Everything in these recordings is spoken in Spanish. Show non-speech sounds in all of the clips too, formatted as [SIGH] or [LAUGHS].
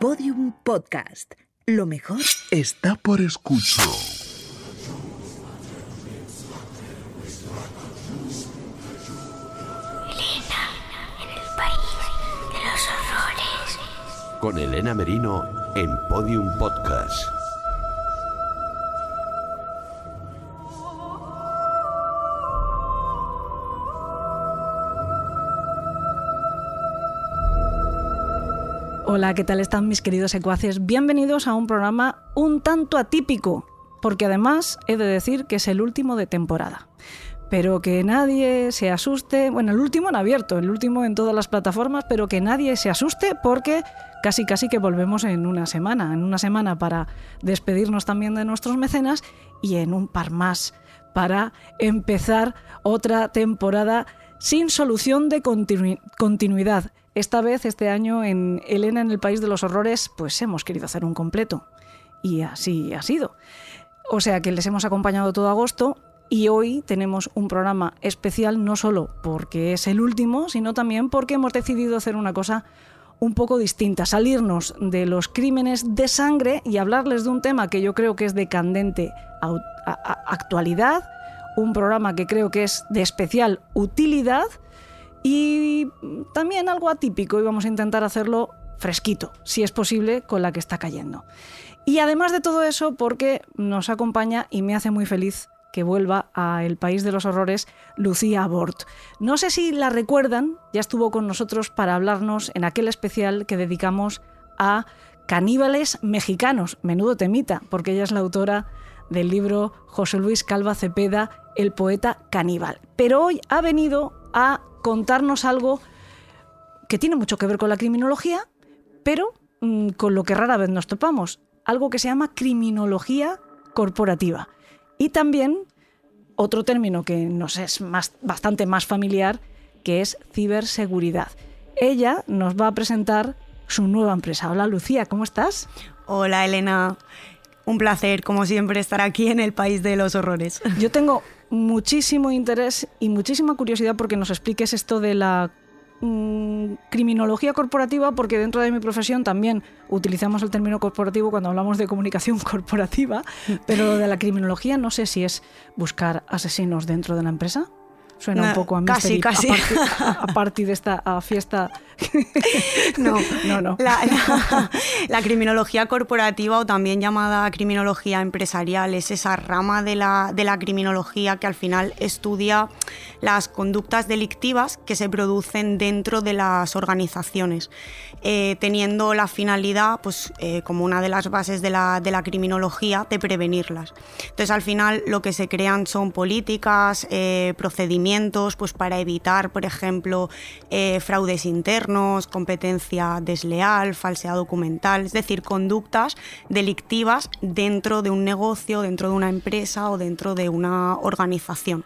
Podium Podcast. Lo mejor está por escuchar. Elena, en el país de los horrores. Con Elena Merino en Podium Podcast. Hola, ¿qué tal están mis queridos secuaces? Bienvenidos a un programa un tanto atípico, porque además he de decir que es el último de temporada. Pero que nadie se asuste, bueno, el último en abierto, el último en todas las plataformas, pero que nadie se asuste porque casi casi que volvemos en una semana, en una semana para despedirnos también de nuestros mecenas y en un par más para empezar otra temporada sin solución de continu- continuidad. Esta vez, este año, en Elena en el País de los Horrores, pues hemos querido hacer un completo. Y así ha sido. O sea que les hemos acompañado todo agosto y hoy tenemos un programa especial no solo porque es el último, sino también porque hemos decidido hacer una cosa un poco distinta, salirnos de los crímenes de sangre y hablarles de un tema que yo creo que es de candente actualidad, un programa que creo que es de especial utilidad y también algo atípico y vamos a intentar hacerlo fresquito, si es posible, con la que está cayendo. Y además de todo eso, porque nos acompaña y me hace muy feliz que vuelva a El País de los Horrores Lucía Bort. No sé si la recuerdan, ya estuvo con nosotros para hablarnos en aquel especial que dedicamos a caníbales mexicanos. Menudo temita, porque ella es la autora del libro José Luis Calva Cepeda, El poeta caníbal. Pero hoy ha venido a contarnos algo que tiene mucho que ver con la criminología, pero mm, con lo que rara vez nos topamos, algo que se llama criminología corporativa. Y también otro término que nos es más, bastante más familiar, que es ciberseguridad. Ella nos va a presentar su nueva empresa. Hola Lucía, ¿cómo estás? Hola Elena, un placer como siempre estar aquí en el país de los horrores. Yo tengo muchísimo interés y muchísima curiosidad porque nos expliques esto de la mm, criminología corporativa, porque dentro de mi profesión también utilizamos el término corporativo cuando hablamos de comunicación [LAUGHS] corporativa, pero lo de la criminología no sé si es buscar asesinos dentro de la empresa. Suena un poco a casi, mystery, casi. A, partir, a- [LAUGHS] a partir de esta a fiesta. No, no, no. La, la- la criminología corporativa o también llamada criminología empresarial es esa rama de la, de la criminología que al final estudia las conductas delictivas que se producen dentro de las organizaciones, eh, teniendo la finalidad, pues eh, como una de las bases de la, de la criminología, de prevenirlas. Entonces al final lo que se crean son políticas, eh, procedimientos, pues para evitar, por ejemplo, fraudes internos, competencia desleal, falsedad documental, es decir, conductas delictivas dentro de un negocio, dentro de una empresa o dentro de una organización.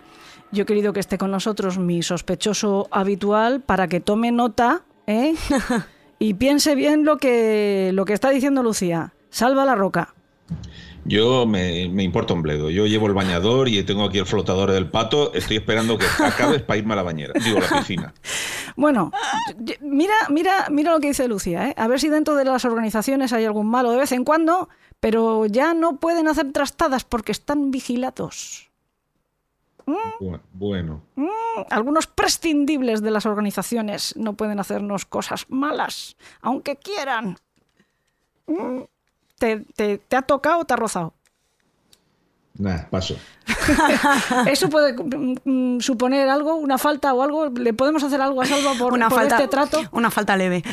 Yo he querido que esté con nosotros mi sospechoso habitual para que tome nota ¿eh? [LAUGHS] y piense bien lo que, lo que está diciendo Lucía. Salva la roca. Yo me, me importa un bledo. Yo llevo el bañador y tengo aquí el flotador del pato. Estoy esperando que acabes para irme a la bañera. Digo, la piscina. [LAUGHS] Bueno, mira, mira, mira lo que dice Lucía. ¿eh? A ver si dentro de las organizaciones hay algún malo de vez en cuando, pero ya no pueden hacer trastadas porque están vigilados. Bu- Bueno, Algunos prescindibles de las organizaciones no pueden hacernos cosas malas, aunque quieran. Mm, ¿Te, te, te ha tocado o te ha rozado? nada, paso. [LAUGHS] ¿Eso puede mm, suponer algo, una falta o algo? ¿Le podemos hacer algo a Salva por, una, por falta, este trato? una falta leve. [LAUGHS]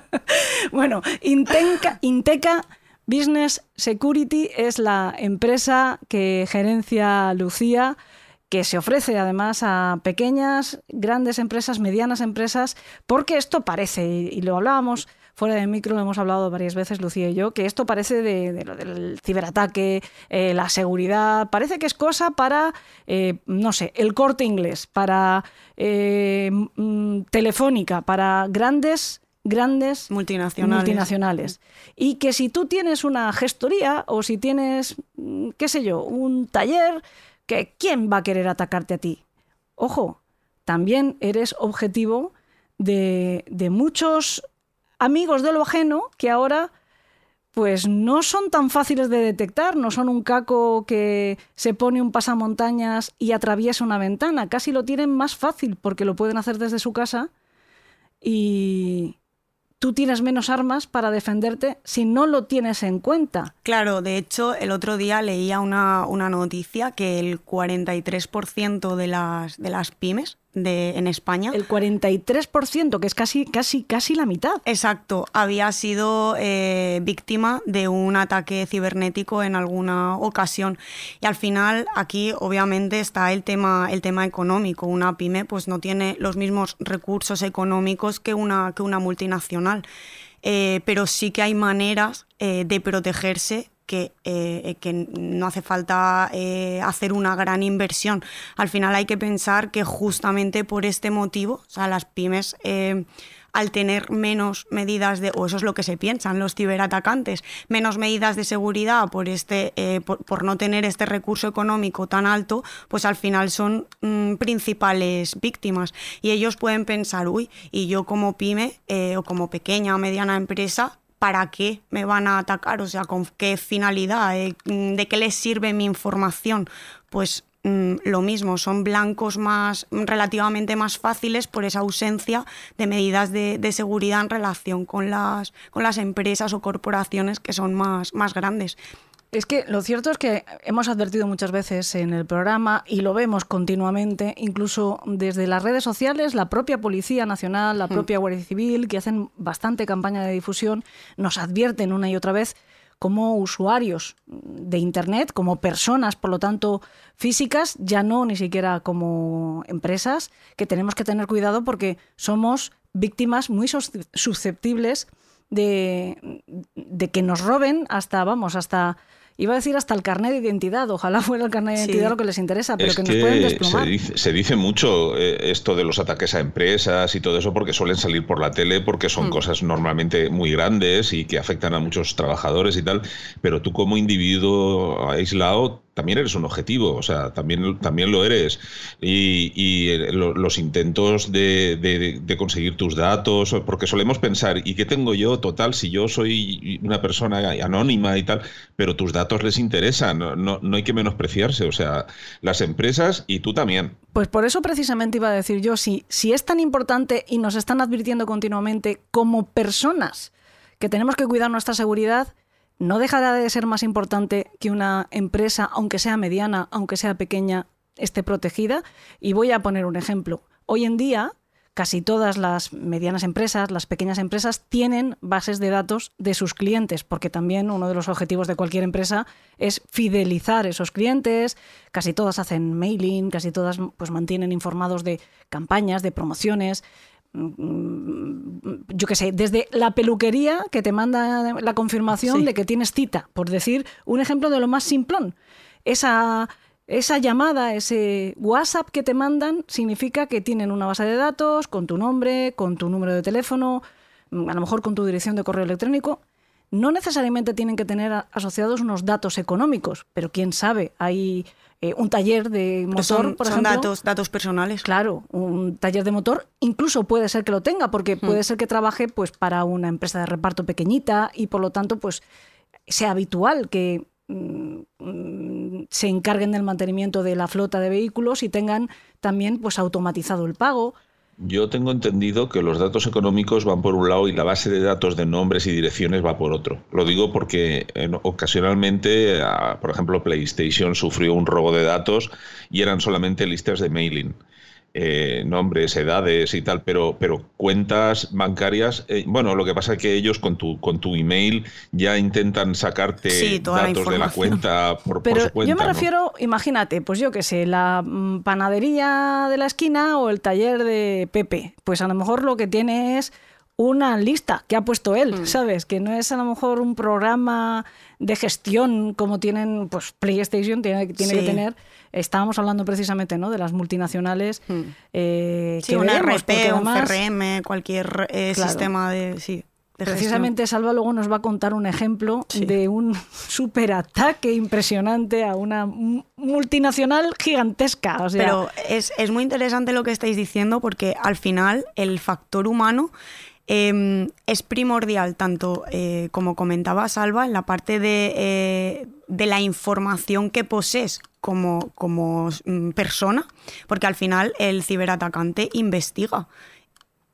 [LAUGHS] Bueno, Intenca, Inteca Business Security es la empresa que gerencia Lucía, que se ofrece además a pequeñas, grandes empresas, medianas empresas, porque esto parece, y y lo hablábamos fuera de micro, lo hemos hablado varias veces Lucía y yo, que esto parece de, de lo del ciberataque, eh, la seguridad, parece que es cosa para, eh, no sé, el corte inglés, para eh, mm, Telefónica, para grandes grandes Multinacionales. multinacionales. Y que si tú tienes una gestoría o si tienes, mm, qué sé yo, un taller, que ¿quién va a querer atacarte a ti? Ojo, también eres objetivo de, de muchos amigos de lo ajeno que ahora pues no son tan fáciles de detectar, no son un caco que se pone un pasamontañas y atraviesa una ventana, casi lo tienen más fácil porque lo pueden hacer desde su casa y tú tienes menos armas para defenderte si no lo tienes en cuenta. Claro, de hecho, el otro día leía una, una noticia que el 43% de las, de las pymes de, en España. El 43%, que es casi, casi, casi la mitad. Exacto, había sido eh, víctima de un ataque cibernético en alguna ocasión. Y al final, aquí obviamente está el tema, el tema económico. Una pyme pues no tiene los mismos recursos económicos que una, que una multinacional. Eh, pero sí que hay maneras eh, de protegerse que, eh, que no hace falta eh, hacer una gran inversión. Al final hay que pensar que justamente por este motivo, o sea, las pymes... Eh, al tener menos medidas de, o eso es lo que se piensan los ciberatacantes, menos medidas de seguridad por, este, por, no tener este recurso económico tan alto, pues al final son mm, principales víctimas. Y ellos pueden pensar, uy, y yo como pyme o como pequeña o mediana empresa, ¿para qué me van a atacar? O sea, ¿con qué finalidad? Eh, ¿De qué les sirve mi información? Pues mm, lo mismo, son blancos más relativamente más fáciles por esa ausencia de medidas de, de, seguridad en relación con las, con las empresas o corporaciones que son más, más grandes. Es que lo cierto es que hemos advertido muchas veces en el programa y lo vemos continuamente, incluso desde las redes sociales, la propia Policía Nacional, la propia Guardia Civil, que hacen bastante campaña de difusión, nos advierten una y otra vez como usuarios de Internet, como personas, por lo tanto, físicas, ya no ni siquiera como empresas, que tenemos que tener cuidado porque somos víctimas muy susceptibles de, de que nos roben hasta, vamos, hasta Iba a decir hasta el carnet de identidad, ojalá fuera el carnet de identidad sí. lo que les interesa, pero es que, nos pueden desplomar. Se dice, se dice mucho eh, esto de los ataques a empresas y todo eso porque suelen salir por la tele, porque son mm. cosas normalmente muy grandes y que afectan a muchos trabajadores y tal, pero tú como individuo aislado también eres un objetivo, o sea, también, también lo eres. Y, eh, lo, los intentos de, de, de, conseguir tus datos, porque solemos pensar, ¿y qué tengo yo? Total, si yo soy una persona anónima y tal, pero tus datos les interesan, no, no, no hay que menospreciarse, o sea, las empresas y tú también. Pues por eso precisamente iba a decir yo, si, si es tan importante y nos están advirtiendo continuamente como personas que tenemos que cuidar nuestra seguridad, no dejará de ser más importante que una empresa, aunque sea mediana, aunque sea pequeña, esté protegida. Y voy a poner un ejemplo. Hoy en día, casi todas las medianas empresas, las pequeñas empresas, tienen bases de datos de sus clientes, porque también uno de los objetivos de cualquier empresa es fidelizar esos clientes. Casi todas hacen mailing, casi todas pues, mantienen informados de campañas, de promociones yo qué sé, desde la peluquería que te manda la confirmación sí. de que tienes cita, por decir un ejemplo de lo más simplón. Esa, esa llamada, ese WhatsApp que te mandan, significa que tienen una base de datos con tu nombre, con tu número de teléfono, a lo mejor con tu dirección de correo electrónico. No necesariamente tienen que tener asociados unos datos económicos, pero quién sabe, hay eh, un taller de motor, son, por son ejemplo. datos, datos personales. Claro, un taller de motor incluso puede ser que lo tenga, porque hmm. puede ser que trabaje pues para una empresa de reparto pequeñita y por lo tanto pues sea habitual que mm, se encarguen del mantenimiento de la flota de vehículos y tengan también pues automatizado el pago. Yo tengo entendido que los datos económicos van por un lado y la base de datos de nombres y direcciones va por otro. Lo digo porque en, ocasionalmente, a, por ejemplo, PlayStation sufrió un robo de datos y eran solamente listas de mailing. Eh, nombres, edades y tal, pero, pero cuentas bancarias, eh, bueno, lo que pasa es que ellos con tu, con tu email ya intentan sacarte sí, datos la de la cuenta por, pero por su cuenta. Yo me ¿no? refiero, imagínate, pues yo qué sé, la mm, panadería de la esquina o el taller de Pepe, pues a lo mejor lo que tiene es una lista que ha puesto él, mm. ¿sabes? Que no es a lo mejor un programa de gestión como tienen, pues PlayStation tiene, tiene sí. que tener estábamos hablando precisamente ¿no? de las multinacionales Hmm. eh, Sí, que un vemos, RP, un CRM, cualquier eh, Claro. sistema de, sí, de Precisamente Salva luego nos va a contar un ejemplo Sí. de un [LAUGHS] superataque impresionante a una multinacional gigantesca. O sea, Pero es, es muy interesante lo que estáis diciendo porque al final el factor humano Em, es primordial, tanto eh, como comentaba Salva, en la parte de, eh, de la información que posees como, como mm, persona, porque al final el ciberatacante investiga.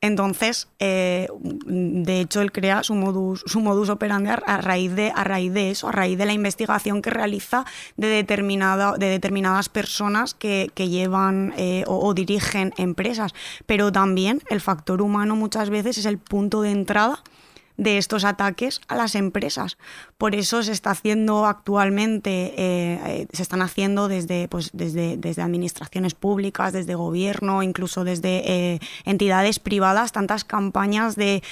Entonces, eh, de hecho, él crea su modus, su modus operandi a raíz, de, a raíz de eso, a raíz de la investigación que realiza de, determinada, de determinadas personas que, llevan eh, o, o, dirigen empresas. Pero también el factor humano muchas veces es el punto de entrada de estos ataques a las empresas. Por eso se está haciendo actualmente, eh, eh, se están haciendo desde, pues, desde, desde administraciones públicas, desde gobierno, incluso desde eh, entidades privadas, tantas campañas de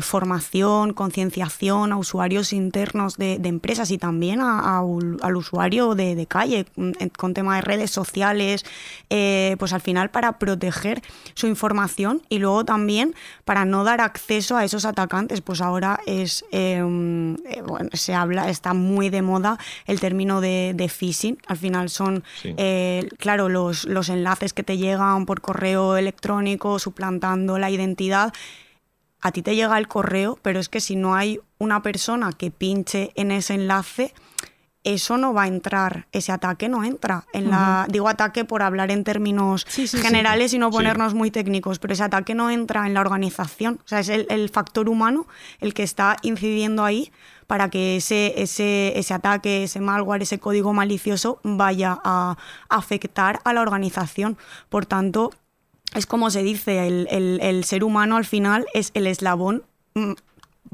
formación, concienciación a usuarios internos de, empresas y también al usuario de, calle, mm, con tema de redes sociales, pues al final para proteger su información y luego también para no dar acceso a esos atacantes, pues ahora es, em, eh, bueno, se habla, está muy de moda el término de, phishing. Al final son, eh, claro, los, los enlaces que te llegan por correo electrónico suplantando la identidad a ti te llega el correo, pero es que si no hay una persona que pinche en ese enlace, eso no va a entrar, ese ataque no entra. En la, digo ataque por hablar en términos generales y no ponernos muy técnicos, pero ese ataque no entra en la organización. O sea, es el, factor humano el que está incidiendo ahí para que ese, ese, ese ataque, ese malware, ese código malicioso vaya a afectar a la organización. Por tanto, es como se dice, el, el ser humano al final es el eslabón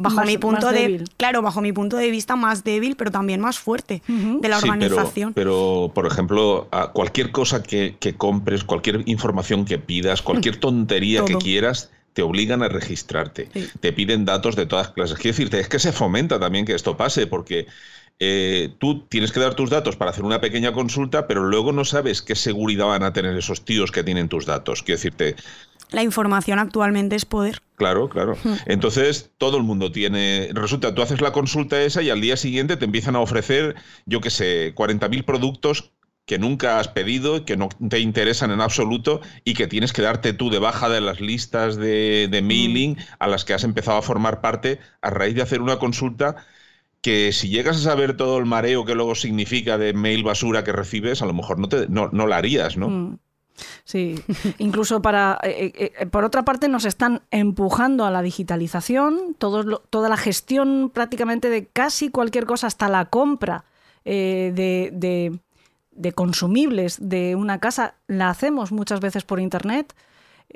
mm, bajo mi punto de claro bajo mi punto de vista más débil pero también más fuerte de la organización. pero, por ejemplo cualquier cosa que, compres cualquier información que pidas cualquier tontería que quieras te obligan a registrarte. Te piden datos de todas clases. Quiero decirte es que se fomenta también que esto pase porque eh, tú tienes que dar tus datos para hacer una pequeña consulta, pero luego no sabes qué seguridad van a tener esos tíos que tienen tus datos. Quiero decirte, la información actualmente es poder. Claro, claro. Hmm. Entonces, todo el mundo tiene. Resulta, tú haces la consulta esa y al día siguiente te empiezan a ofrecer, yo qué sé, 40.000 productos que nunca has pedido, que no te interesan en absoluto y que tienes que darte tú de baja de las listas de, de hmm. mailing a las que has empezado a formar parte a raíz de hacer una consulta que si llegas a saber todo el mareo que luego significa de mail basura que recibes, a lo mejor no, te, no, no la harías, ¿no? Hmm. Sí, incluso para, eh, eh, eh, por otra parte, nos están empujando a la digitalización, toda la gestión prácticamente de casi cualquier cosa, hasta la compra de, de consumibles de una casa, la hacemos muchas veces por Internet.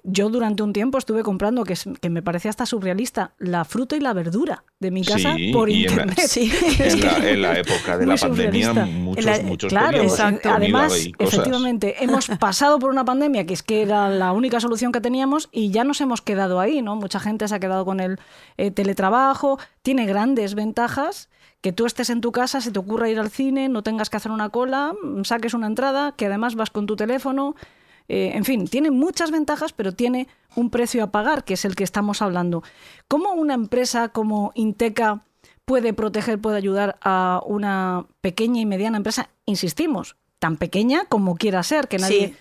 Yo durante un tiempo estuve comprando, que, que, me parecía hasta surrealista, la fruta y la verdura de mi casa por internet. [LAUGHS] [LAUGHS] En la, época de la pandemia, muchos, muchos Claro, exacto. Además, efectivamente, hemos [LAUGHS] pasado por una pandemia que es que era la única solución que teníamos y ya nos hemos quedado ahí, ¿no? Mucha gente se ha quedado con el eh, teletrabajo, tiene grandes ventajas que tú estés en tu casa, se te ocurra ir al cine, no tengas que hacer una cola, saques una entrada, que además vas con tu teléfono, eh, en fin, tiene muchas ventajas, pero tiene un precio a pagar, que es el que estamos hablando. ¿Cómo una empresa como Inteca puede proteger, puede ayudar a una pequeña y mediana empresa? Insistimos, tan pequeña como quiera ser, que nadie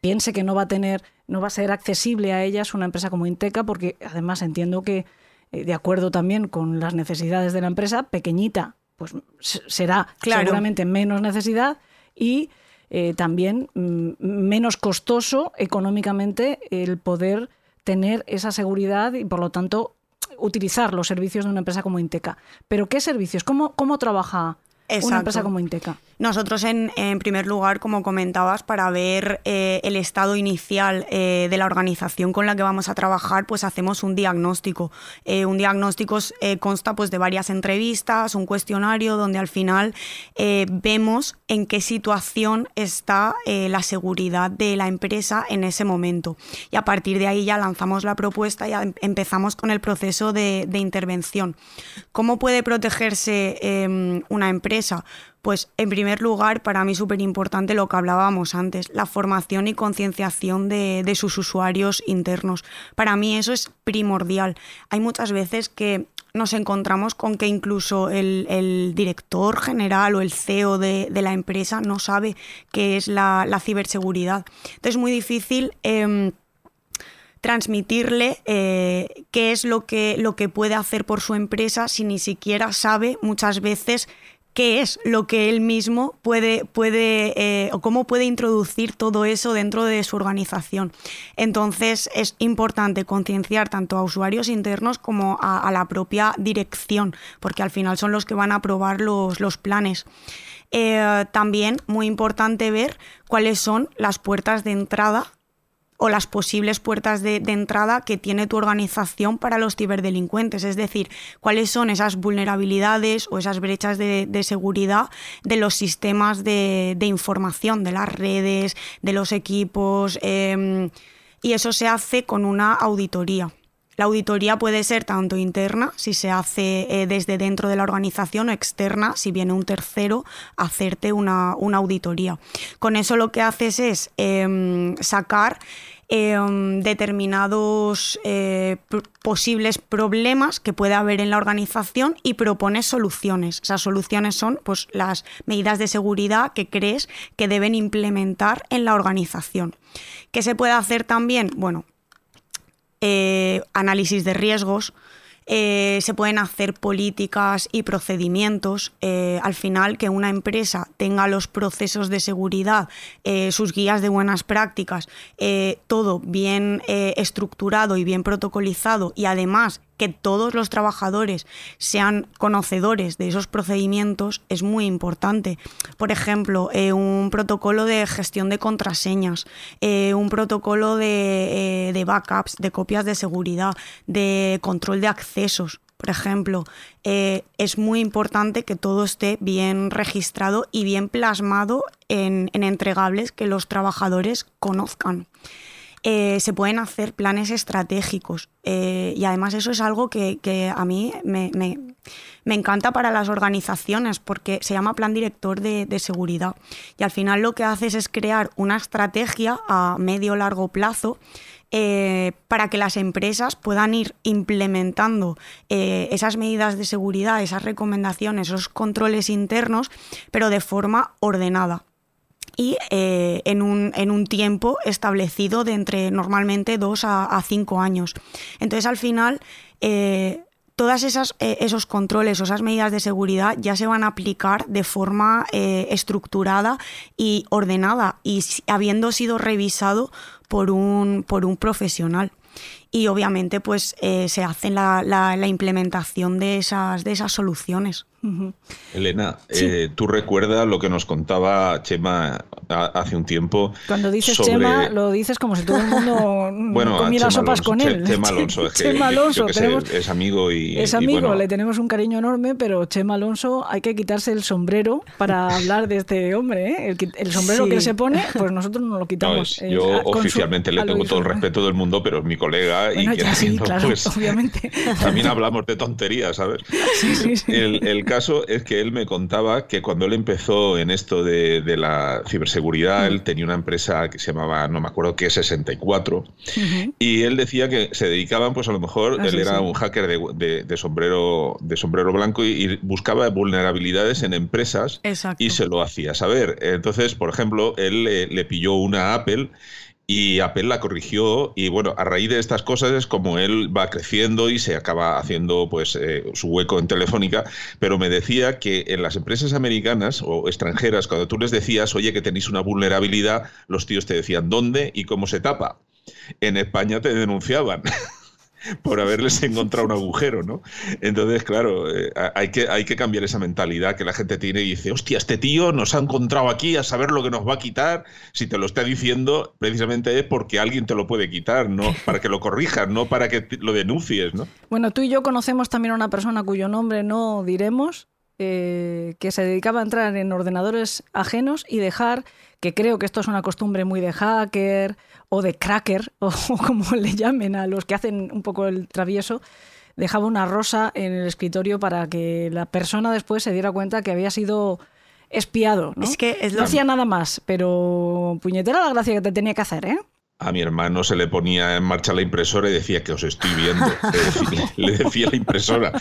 piense que no va a tener, no va a ser accesible a ellas una empresa como Inteca, porque además entiendo que, eh, de acuerdo también con las necesidades de la empresa, pequeñita, pues será seguramente menos necesidad y eh, también mm, menos costoso económicamente el poder tener esa seguridad y por lo tanto utilizar los servicios de una empresa como Inteca. Pero ¿qué servicios? ¿Cómo, cómo trabaja una empresa como Inteca? Nosotros, en, primer lugar, como comentabas, para ver eh, el estado inicial eh, de la organización con la que vamos a trabajar, pues hacemos un diagnóstico. Eh, un diagnóstico consta pues, de varias entrevistas, un cuestionario donde al final vemos en qué situación está la seguridad de la empresa en ese momento. Y a partir de ahí ya lanzamos la propuesta y em, empezamos con el proceso de, de intervención. ¿Cómo puede protegerse em, una empresa? Pues en primer lugar, para mí súper importante lo que hablábamos antes, la formación y concienciación de, sus usuarios internos. Para mí eso es primordial. Hay muchas veces que nos encontramos con que incluso el, director general o el CEO de, la empresa no sabe qué es la, ciberseguridad. Entonces es muy difícil... Em, transmitirle eh, qué es lo que, lo que puede hacer por su empresa si ni siquiera sabe muchas veces qué es lo que él mismo puede, puede eh, o cómo puede introducir todo eso dentro de su organización. Entonces es importante concienciar tanto a usuarios internos como a, la propia dirección, porque al final son los que van a aprobar los, los planes. Eh, también muy importante ver cuáles son las puertas de entrada o las posibles puertas de, entrada que tiene tu organización para los ciberdelincuentes. Es decir, cuáles son esas vulnerabilidades o esas brechas de, seguridad de los sistemas de, información, de las redes, de los equipos. Em, y eso se hace con una auditoría. La auditoría puede ser tanto interna, si se hace eh, desde dentro de la organización, o externa, si viene un tercero, hacerte una, auditoría. Con eso lo que haces es em, sacar em, determinados eh, posibles problemas que puede haber en la organización y propones soluciones. Esas soluciones son pues, las medidas de seguridad que crees que deben implementar en la organización. ¿Qué se puede hacer también? Bueno, eh, análisis de riesgos, eh, se pueden hacer políticas y procedimientos. Eh, al final, que una empresa tenga los procesos de seguridad, sus guías de buenas prácticas, todo bien estructurado y bien protocolizado y además que todos los trabajadores sean conocedores de esos procedimientos es muy importante. Por ejemplo, eh, un protocolo de gestión de contraseñas, eh, un protocolo de, eh, de, backups, de copias de seguridad, de control de accesos. Por ejemplo, es muy importante que todo esté bien registrado y bien plasmado en entregables que los trabajadores conozcan. Eh, se pueden hacer planes estratégicos. Eh, y además eso es algo que, a mí me, encanta para las organizaciones porque se llama plan director de, seguridad. Y al final lo que haces es crear una estrategia a medio largo plazo eh, para que las empresas puedan ir implementando esas medidas de seguridad, esas recomendaciones, esos controles internos, pero de forma ordenada y eh, en, un, en, un, tiempo establecido de entre normalmente dos a, cinco años. Entonces, al final, eh, todas eh, esos controles o esas medidas de seguridad ya se van a aplicar de forma estructurada y ordenada y habiendo sido revisado por un, por un profesional y obviamente pues se hace la, la, implementación de esas, de esas soluciones. Elena, eh, tú recuerdas lo que nos contaba Chema hace un tiempo. Cuando dices Chema, lo dices como si todo el mundo [LAUGHS] bueno, comiera sopas con él. Chema [LAUGHS] Alonso, es, Chema Alonso es amigo y. Es amigo, le tenemos un cariño enorme, pero Chema Alonso hay que quitarse el sombrero para [LAUGHS] hablar de este hombre. ¿eh? El, sombrero que se pone, pues nosotros no lo quitamos. yo oficialmente le tengo todo el respeto del mundo, pero es mi colega y sí, claro, pues, obviamente. También hablamos de tonterías, ¿sabes? Sí, sí, sí. El, el caso es que él me contaba que cuando él empezó en esto de, la ciberseguridad, él tenía una empresa que se llamaba, no me acuerdo qué, 64, y él decía que se dedicaban, pues a lo mejor, ah, él era un hacker de, sombrero, de sombrero blanco y, buscaba vulnerabilidades en empresas y se lo hacía saber. Entonces, por ejemplo, él le pilló una Apple y Apple la corrigió y bueno, a raíz de estas cosas es como él va creciendo y se acaba haciendo pues eh, su hueco en Telefónica, pero me decía que en las empresas americanas o extranjeras, cuando tú les decías, oye, que tenéis una vulnerabilidad, los tíos te decían dónde y cómo se tapa. En España te denunciaban. [LAUGHS] por haberles encontrado un agujero, ¿no? Entonces, claro, eh, hay, que, hay que cambiar esa mentalidad que la gente tiene y dice, hostia, este tío nos ha encontrado aquí a saber lo que nos va a quitar. Si te lo está diciendo, precisamente es porque alguien te lo puede quitar, ¿no? [LAUGHS] Para que lo corrijas, no para que lo denuncies, ¿no? Bueno, tú y yo conocemos también a una persona cuyo nombre no diremos, eh, que se dedicaba a entrar en ordenadores ajenos y dejar, que creo que esto es una costumbre muy de hacker o de cracker, [LAUGHS] o como le llamen a los que hacen un poco el travieso, dejaba una rosa en el escritorio para que la persona después se diera cuenta que había sido espiado. ¿no? Es que no hacía nada más, pero puñetera la gracia que te tenía que hacer, ¿eh? A mi hermano se le ponía en marcha la impresora y decía que os estoy viendo. [LAUGHS] Le decía, la impresora.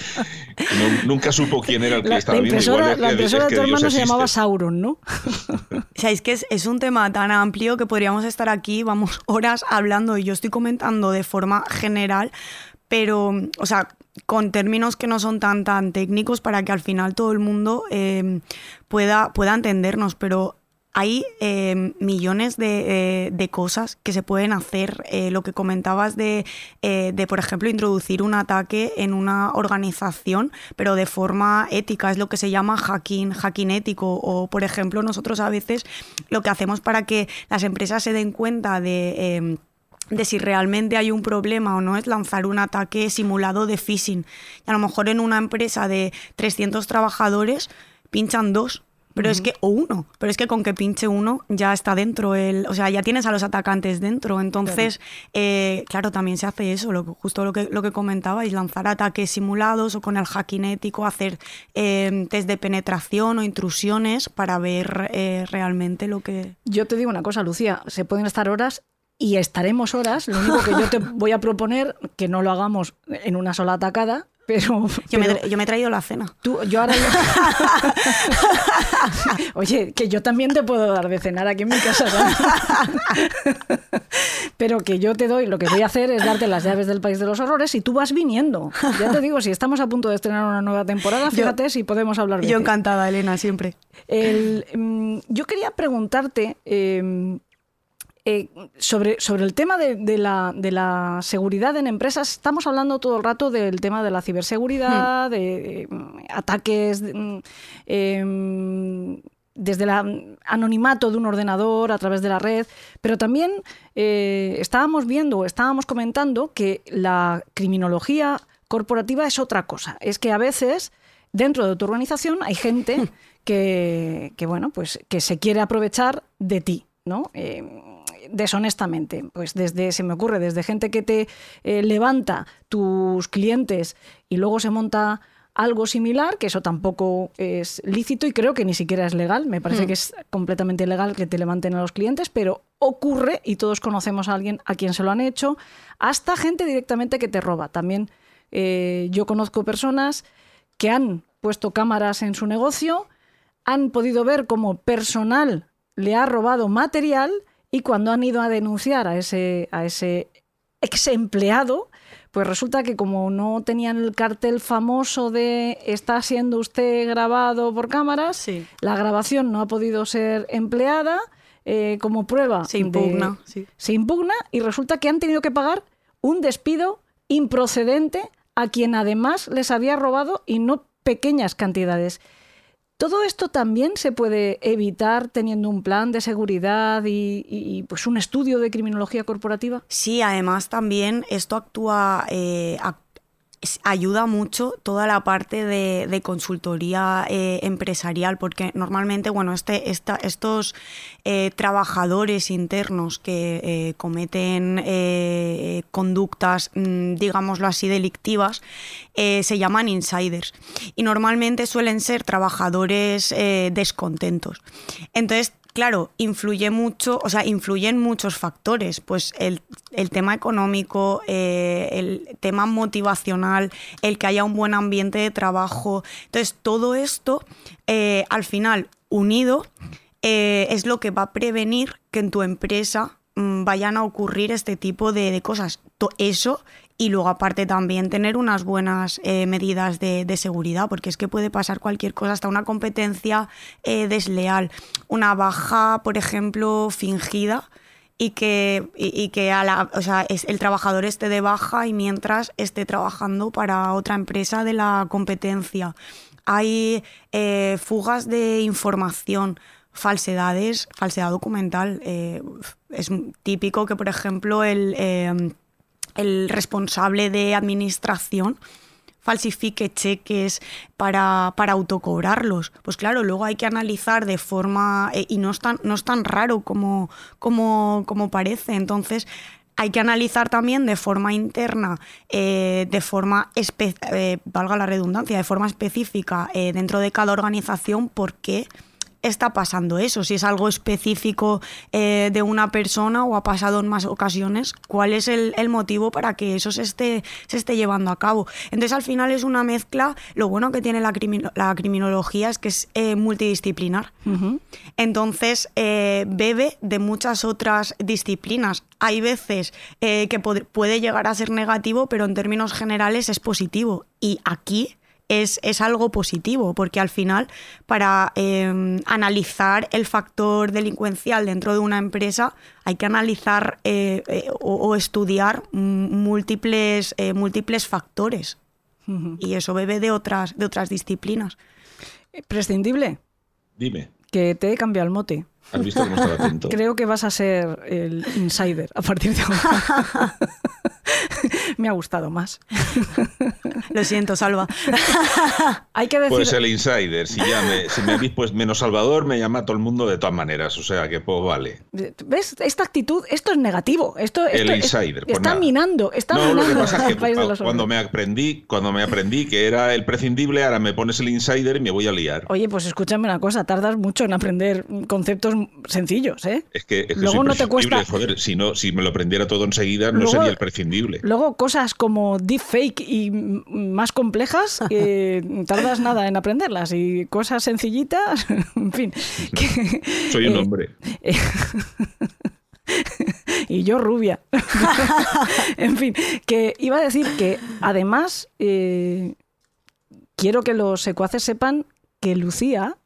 nunca supo quién era el que la, estaba viendo. Igual la impresora de tu hermano se llamaba Sauron, ¿no? [LAUGHS] o sea, es que es, es, un tema tan amplio que podríamos estar aquí, vamos, [LAUGHS] horas hablando y yo estoy comentando de forma general, pero, o sea, con términos que no son tan, tan técnicos para que al final todo el mundo eh, pueda, pueda entendernos, pero hay eh, millones de, eh, de, cosas que se pueden hacer. Eh, lo que comentabas de, de, por ejemplo, introducir un ataque en una organización, pero de forma ética, es lo que se llama hacking, hacking ético. O, por ejemplo, nosotros a veces lo que hacemos para que las empresas se den cuenta de de si realmente hay un problema o no es lanzar un ataque simulado de phishing. Y a lo mejor en una empresa de 300 trabajadores pinchan dos pero es que, o uno, pero es que con que pinche uno ya está dentro, el, o sea, ya tienes a los atacantes dentro. Entonces, claro, eh, claro también se hace eso, lo, justo lo que, lo que comentabais, lanzar ataques simulados o con el hacking ético, hacer eh, test de penetración o intrusiones para ver eh, realmente lo que... Yo te digo una cosa, Lucía, se pueden estar horas y estaremos horas. Lo único que yo te [LAUGHS] voy a proponer que no lo hagamos en una sola atacada, pero, yo, me, yo, me, he traído la cena. Tú, yo ahora. [LAUGHS] [LAUGHS] Oye, que yo también te puedo dar de cenar aquí en mi casa. [LAUGHS] pero que yo te doy, lo que voy a hacer es darte las llaves del País de los Horrores y tú vas viniendo. Ya te digo, si estamos a punto de estrenar una nueva temporada, fíjate si podemos hablar. Yo encantada, Elena, siempre. El, mm, yo quería preguntarte. Eh, eh, sobre, sobre el tema de, la, de, la, seguridad en empresas, estamos hablando todo el rato del tema de la ciberseguridad, hmm. de, mm, ataques mm, em, desde el anonimato de un ordenador a través de la red, pero también eh, estábamos viendo, estábamos comentando que la criminología corporativa es otra cosa. Es que a veces dentro de tu organización hay gente hmm. que, que bueno, pues que se quiere aprovechar de ti. ¿no? Eh, deshonestamente. Pues desde, se me ocurre, desde gente que te eh, levanta tus clientes y luego se monta algo similar, que eso tampoco es lícito y creo que ni siquiera es legal. Me parece hmm. que es completamente legal que te levanten a los clientes, pero ocurre y todos conocemos a alguien a quien se lo han hecho, hasta gente directamente que te roba. También eh, yo conozco personas que han puesto cámaras en su negocio, han podido ver cómo personal le ha robado material y cuando han ido a denunciar a ese, a ese ex empleado, pues resulta que como no tenían el cartel famoso de está siendo usted grabado por cámaras, la grabación no ha podido ser empleada eh, como prueba. Se impugna. Se impugna y resulta que han tenido que pagar un despido improcedente a quien además les había robado y no pequeñas cantidades. Todo esto también se puede evitar teniendo un plan de seguridad y, pues un estudio de criminología corporativa. Sí, además también esto actúa, eh, ayuda mucho toda la parte de, consultoría eh, empresarial, porque normalmente, bueno, este, estos eh, trabajadores internos que eh, cometen conductas, mm, digámoslo así, delictivas, se llaman insiders. Y normalmente suelen ser trabajadores descontentos. Entonces, claro, influye mucho, o sea, influyen muchos factores, pues el, tema económico, eh, el tema motivacional, el que haya un buen ambiente de trabajo. Entonces, todo esto, eh, al final, unido, eh, es lo que va a prevenir que en tu empresa mm, vayan a ocurrir este tipo de, de cosas. Eso y luego aparte también tener unas buenas eh, medidas de, seguridad, porque es que puede pasar cualquier cosa, hasta una competencia eh, desleal, una baja, por ejemplo, fingida y que, y, que a la, o sea, el trabajador esté de baja y mientras esté trabajando para otra empresa de la competencia. Hay eh, fugas de información, falsedades, falsedad documental. es típico que, por ejemplo, el el responsable de administración falsifique cheques para, para autocobrarlos. Pues claro, luego hay que analizar de forma, eh, y no es tan, no es tan raro como, como, como parece, entonces hay que analizar también de forma interna, eh, de forma, eh, valga la redundancia, de forma específica dentro de cada organización por qué está pasando eso, si es algo específico eh, de una persona o ha pasado en más ocasiones, cuál es el, el motivo para que eso se esté, se esté llevando a cabo. Entonces al final es una mezcla, lo bueno que tiene la, crimi- la criminología es que es eh, multidisciplinar. Entonces eh, bebe de muchas otras disciplinas. Hay veces que puede llegar a ser negativo, pero en términos generales es positivo. Y aquí es, es algo positivo, porque al final, para eh, analizar el factor delincuencial dentro de una empresa, hay que analizar eh, eh, o, o estudiar múltiples, eh, múltiples factores. Y eso bebe de otras, de otras disciplinas. Prescindible, Dime, que te he cambiado el mote. ¿has visto cómo estaba atento? [LAUGHS] Creo que vas a ser el insider a partir de ahora. [LAUGHS] [LAUGHS] Me ha gustado más. [LAUGHS] Lo siento, Salva. [LAUGHS] Hay que decir. Pues el insider, si ya me, si me habéis pues menos Salvador, me llama todo el mundo de todas maneras, o sea que pues vale. ¿Ves? Esta actitud, esto es negativo. Esto, El esto es- insider, pues está nada. minando, está no, lo que minando pasa es que país de los cuando me aprendí, cuando me aprendí que era el prescindible, ahora me pones el insider y me voy a liar. Oye, pues escúchame una cosa, tardas mucho en aprender conceptos sencillos, ¿eh? Es que, es que Luego soy no te cuesta- joder, si no, si me lo aprendiera todo enseguida, no Luego- sería el prescindible. Luego cosas como deepfake y más complejas, [LAUGHS] eh, tardas nada en aprenderlas. Y cosas sencillitas, [LAUGHS] en fin. [LAUGHS] que- Soy un eh, hombre. eh, y yo rubia. en fin, que iba a decir que además eh, quiero que los secuaces sepan que Lucía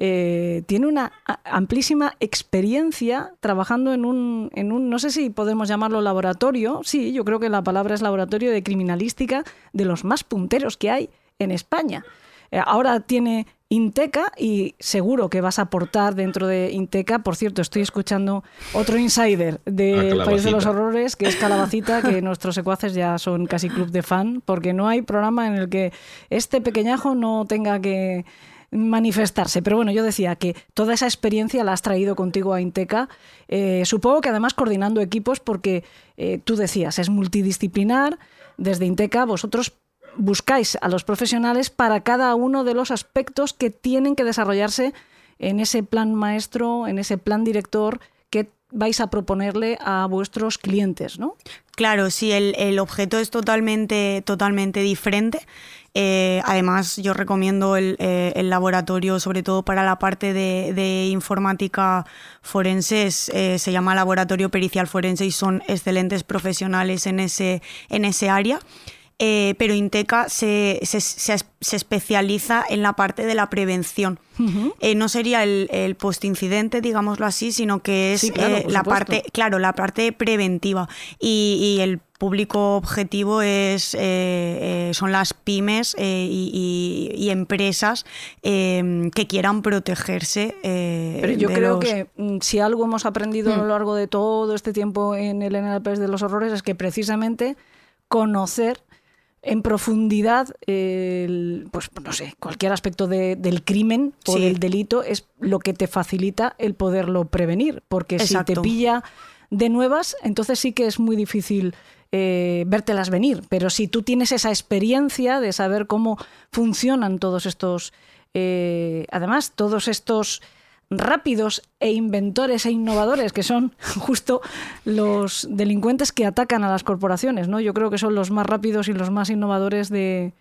eh, tiene una amplísima experiencia trabajando en un, en un, no sé si podemos llamarlo laboratorio, sí, yo creo que la palabra es laboratorio de criminalística de los más punteros que hay en España. Eh, ahora tiene Inteca y seguro que vas a aportar dentro de Inteca. Por cierto, estoy escuchando otro insider del A País de los. Horrores, que es Calabacita, que [LAUGHS] nuestros secuaces ya son casi club de fan, porque no hay programa en el que este pequeñajo no tenga que manifestarse. Pero bueno, yo decía que toda esa experiencia la has traído contigo a Inteca. Eh, supongo que además coordinando equipos, porque eh, tú decías, es multidisciplinar. Desde Inteca vosotros buscáis a los profesionales para cada uno de los aspectos que tienen que desarrollarse en ese plan maestro, en ese plan director que vais a proponerle a vuestros clientes, ¿no? Claro, sí, el, el objeto es totalmente, totalmente diferente. Eh, además, yo recomiendo el, eh, el laboratorio, sobre todo para la parte de, de informática forense, es, eh, se llama Laboratorio Pericial Forense y son excelentes profesionales en ese, en ese área. Eh, pero Inteca se, se- se es- se especializa en la parte de la prevención. Eh, no sería el, el post-incidente, digámoslo así, sino que es Sí, claro, eh, la supuesto. parte, claro, la parte preventiva. Y, y el público objetivo es eh, eh, son las pymes eh, y, y- y empresas que quieran protegerse. Pero yo creo los- que mm, si algo hemos aprendido a lo largo de todo este tiempo en el NLP de los horrores es que precisamente conocer en profundidad el, pues no sé, cualquier aspecto de- del crimen o Sí. del delito es lo que te facilita el poderlo prevenir, porque si te pilla de nuevas, entonces sí que es muy difícil eh, vértelas venir, pero si tú tienes esa experiencia de saber cómo funcionan todos estos, eh, además, todos estos rápidos e inventores e innovadores que son [LAUGHS] justo los delincuentes que atacan a las corporaciones, ¿no? Yo creo que son los más rápidos y los más innovadores de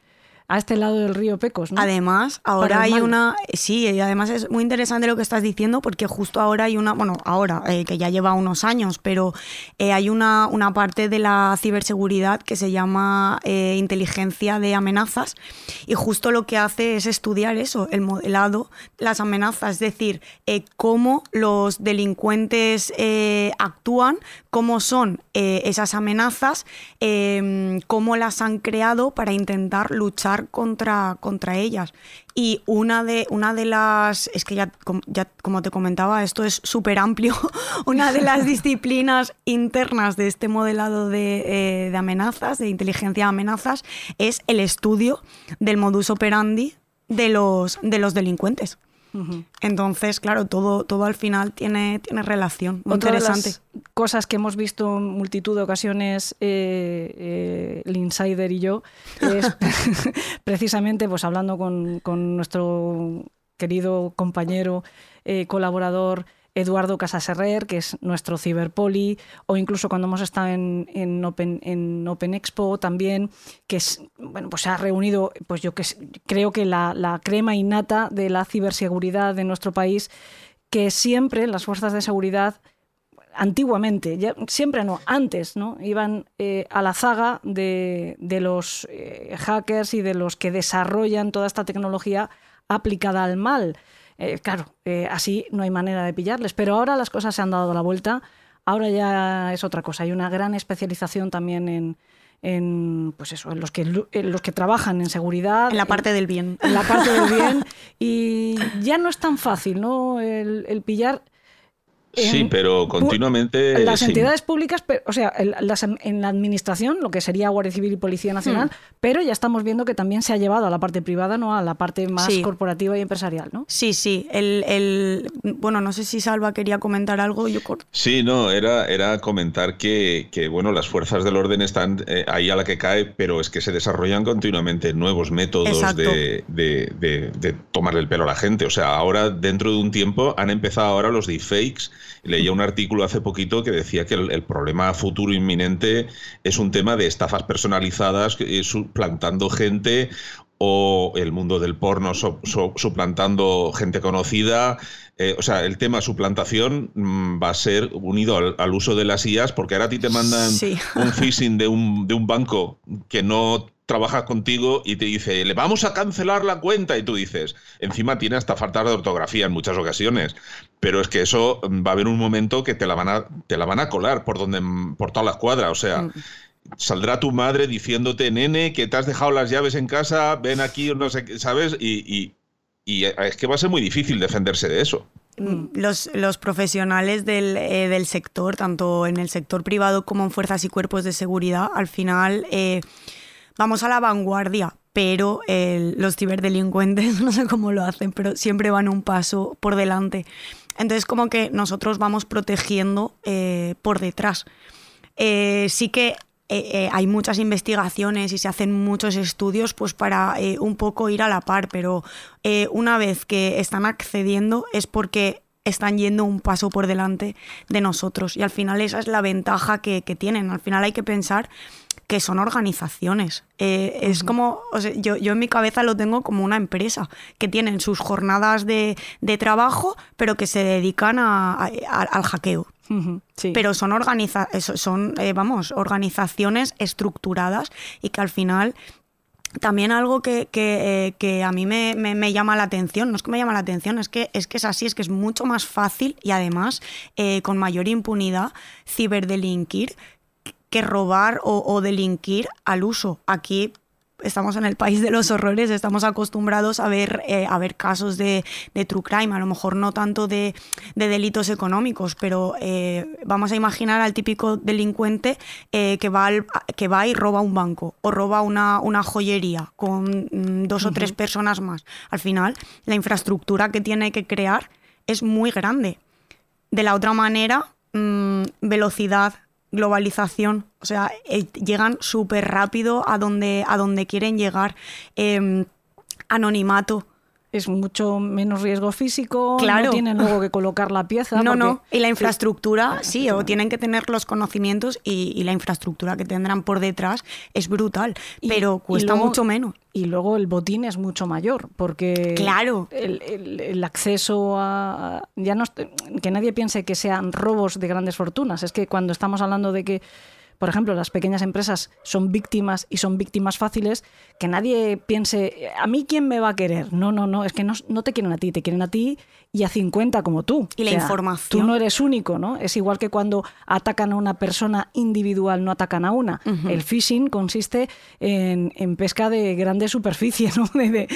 a este lado del río Pecos, ¿no? Además, ahora hay una. Sí, y además es muy interesante lo que estás diciendo, porque justo ahora hay una. Bueno, ahora, eh, que ya lleva unos años, pero eh, hay una, una parte de la ciberseguridad que se llama eh, inteligencia de amenazas, y justo lo que hace es estudiar eso, el modelado, las amenazas, es decir, cómo los delincuentes actúan, cómo son esas amenazas, eh, cómo las han creado para intentar luchar contra, contra ellas. Y una de, una de las, es que ya, ya como te comentaba, esto es súper amplio, [LAUGHS] una de las [LAUGHS] disciplinas internas de este modelado de, eh, de amenazas, de inteligencia de amenazas, es el estudio del modus operandi de los, de los delincuentes. Entonces, claro, todo, todo al final tiene, tiene relación. Muy Otra de interesante. las cosas que hemos visto en multitud de ocasiones, eh, eh, el insider y yo, es [LAUGHS] [LAUGHS] precisamente pues hablando con, con nuestro querido compañero, eh, colaborador Eduardo Casaserrer, que es nuestro ciberpoli, o incluso cuando hemos estado en, en, Open, en Open Expo también, que es, bueno, pues se ha reunido, pues yo que creo que la, crema innata de la ciberseguridad de nuestro país, que siempre las fuerzas de seguridad antiguamente, ya, siempre no, antes, ¿no? Iban eh, a la zaga de, de los eh, hackers y de los que desarrollan toda esta tecnología aplicada al mal. Eh, claro, eh, así no hay manera de pillarles, pero ahora las cosas se han dado la vuelta, ahora ya es otra cosa, hay una gran especialización también en, en pues eso, en los que en los que trabajan en seguridad. En la parte del bien. En la parte del bien. [LAUGHS] Y ya no es tan fácil, ¿no? El, el pillar Sí, pero continuamente. Las sí. entidades públicas, o sea, las, en la administración, lo que sería Guardia Civil y Policía Nacional, hmm. pero ya estamos viendo que también se ha llevado a la parte privada, ¿no? A la parte más sí. corporativa y empresarial, ¿no? Sí, sí. El, el, bueno, no sé si Salva quería comentar algo. Yo... Sí, no, era, era comentar que, que, bueno, las fuerzas del orden están eh, ahí a la que cae, pero es que se desarrollan continuamente nuevos métodos de, de, de, de tomarle el pelo a la gente. O sea, ahora, dentro de un tiempo, han empezado ahora los deepfakes Leía un artículo hace poquito que decía que el, el, problema futuro inminente es un tema de estafas personalizadas eh, suplantando gente o el mundo del porno so, so, suplantando gente conocida. Eh, o sea, el tema suplantación mmm, va a ser unido al, al, uso de las IAS, porque ahora a ti te mandan sí. un phishing de un, de un banco que no trabaja contigo y te dice, le vamos a cancelar la cuenta y tú dices, encima tiene hasta falta de ortografía en muchas ocasiones, pero es que eso va a haber un momento que te la van a, te la van a colar por, donde, por todas las cuadras, o sea... Mm. Saldrá tu madre diciéndote, nene, que te has dejado las llaves en casa, ven aquí, no sé qué, ¿sabes? Y, y, y es que va a ser muy difícil defenderse de eso. Los, los, profesionales del, eh, del, sector, tanto en el sector privado como en fuerzas y cuerpos de seguridad, al final eh, vamos a la vanguardia, pero eh, los ciberdelincuentes, [LAUGHS] no sé cómo lo hacen, pero siempre van un paso por delante. Entonces, como que nosotros vamos protegiendo por detrás. Sí que eh, hay muchas investigaciones y se hacen muchos estudios pues para un poco ir a la par, pero una vez que están accediendo es porque están yendo un paso por delante de nosotros. Y al final esa es la ventaja que, que tienen. Al final hay que pensar que son organizaciones. Eh, es como, o sea, yo, yo en mi cabeza lo tengo como una empresa, que tienen sus jornadas de, de trabajo, pero que se dedican a, a, a, al hackeo. Sí. Pero son, organiza son eh, vamos, organizaciones estructuradas y que al final también algo que, que, eh, que a mí me, me, llama la atención, no es que me llama la atención, es que es, que es así, es que es mucho más fácil y además eh, con mayor impunidad ciberdelinquir que robar o, delinquir al uso. Aquí estamos en el país de los horrores, estamos acostumbrados a ver, eh, a ver casos de, de, true crime, a lo mejor no tanto de, de delitos económicos, pero eh, vamos a imaginar al típico delincuente eh, que, va al, que va y roba un banco o roba una, una joyería con mm, dos uh -huh. o tres personas más. Al final, la infraestructura que tiene que crear es muy grande. De la otra manera, mmm, velocidad, globalización, o sea, eh, llegan súper rápido a donde, a donde quieren llegar. Eh, anonimato. Es mucho menos riesgo físico, claro. no tienen luego que colocar la pieza. No, no, y la infraestructura, sí, o tienen que tener los conocimientos y, y la infraestructura que tendrán por detrás es brutal, y, pero cuesta luego, mucho menos. Y luego el botín es mucho mayor, porque claro. el, el, el acceso a... ya no Que nadie piense que sean robos de grandes fortunas, es que cuando estamos hablando de que por ejemplo, las pequeñas empresas son víctimas y son víctimas fáciles, que nadie piense, ¿a mí quién me va a querer? No, no, no, es que no, no te quieren a ti, te quieren a ti y a 50 como tú. Y la o sea, información. Tú no eres único, ¿no? Es igual que cuando atacan a una persona individual, no atacan a una. Uh -huh. El phishing consiste en, en, pesca de grandes superficies, [LAUGHS] ¿no? De, de,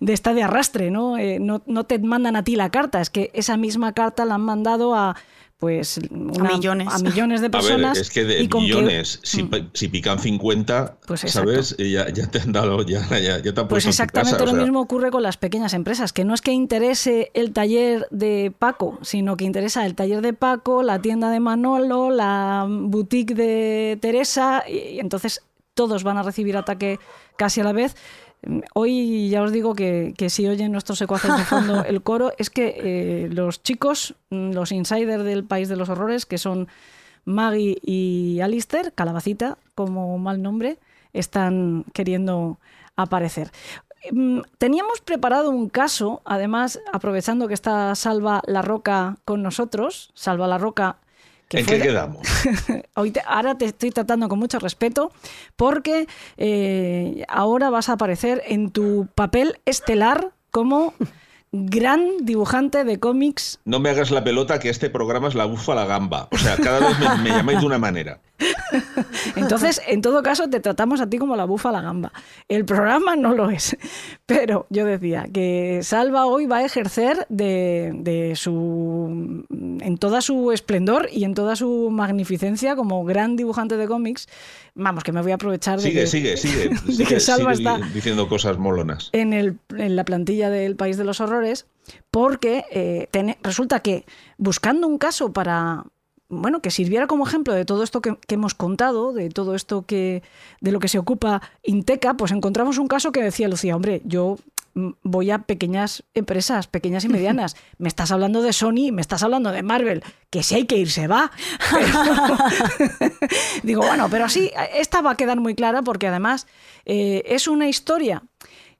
de, esta de arrastre, ¿no? Eh, ¿no? No te mandan a ti la carta, es que esa misma carta la han mandado a pues una, a, millones. a millones de personas. Ver, es que de millones, que, si, mm. si, pican 50, pues ¿sabes? Ya, ya, te han dado, ya, ya, ya te han Pues exactamente casa, lo o sea. mismo ocurre con las pequeñas empresas, que no es que interese el taller de Paco, sino que interesa el taller de Paco, la tienda de Manolo, la boutique de Teresa, y entonces todos van a recibir ataque casi a la vez Hoy ya os digo que, que si oyen nuestros secuaces de fondo [LAUGHS] el coro, es que eh, los chicos, mm, los insiders del País de los Horrores, que son Maggie y Alistair, Calabacita como mal nombre, están queriendo aparecer. Mm, Teníamos preparado un caso, además, aprovechando que está Salva La Roca con nosotros, Salva La Roca. Que ¿En fue qué quedamos? [LAUGHS] Hoy te- ahora te estoy tratando con mucho respeto porque eh, ahora vas a aparecer en tu papel estelar como gran dibujante de cómics. No me hagas la pelota que este programa es la bufa a la gamba. O sea, cada vez me, me llamáis de una manera. [LAUGHS] Entonces, en todo caso, te tratamos a ti como la bufa a la gamba. El programa no lo es. Pero yo decía que Salva hoy va a ejercer de, de su. en toda su esplendor y en toda su magnificencia como gran dibujante de cómics. Vamos, que me voy a aprovechar de Sigue, que, sigue, [LAUGHS] sigue. de sigue, que Salva sigue está diciendo cosas molonas. en, el- en la plantilla del País de los Horrores, porque eh, resulta que buscando un caso para, bueno, que sirviera como ejemplo de todo esto que, que hemos contado, de todo esto que, de lo que se ocupa Inteca, pues encontramos un caso que decía Lucía, hombre, yo voy a pequeñas empresas, pequeñas y medianas. [LAUGHS] Me estás hablando de Sony, me estás hablando de Marvel, que si hay que ir se va. Pero- [LAUGHS] Digo, bueno, pero sí, esta va a quedar muy clara porque además eh, es una historia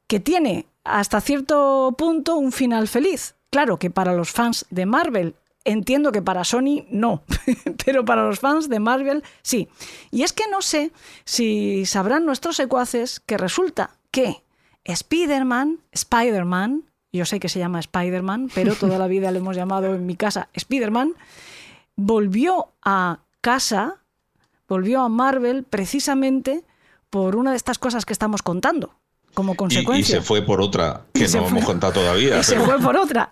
que tiene hasta cierto punto un final feliz. Claro que para los fans de Marvel, entiendo que para Sony no, [LAUGHS] pero para los fans de Marvel sí. Y es que no sé si sabrán nuestros secuaces que resulta que Spider-Man, Spider-Man, yo sé que se llama Spider-Man, pero toda la vida le hemos llamado en mi casa Spider-Man, volvió a casa, volvió a Marvel precisamente por una de estas cosas que estamos contando, como Y, y consecuencia. se fue por otra, que no hemos contado todavía. [LAUGHS] Y se fue por otra.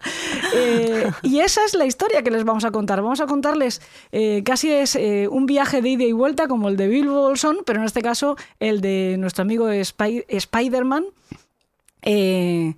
Eh, y esa es la historia que les vamos a contar. Vamos a contarles, eh, casi es eh, un viaje de ida y vuelta como el de Bill Bolson, pero en este caso el de nuestro amigo Spy- Spider-Man, que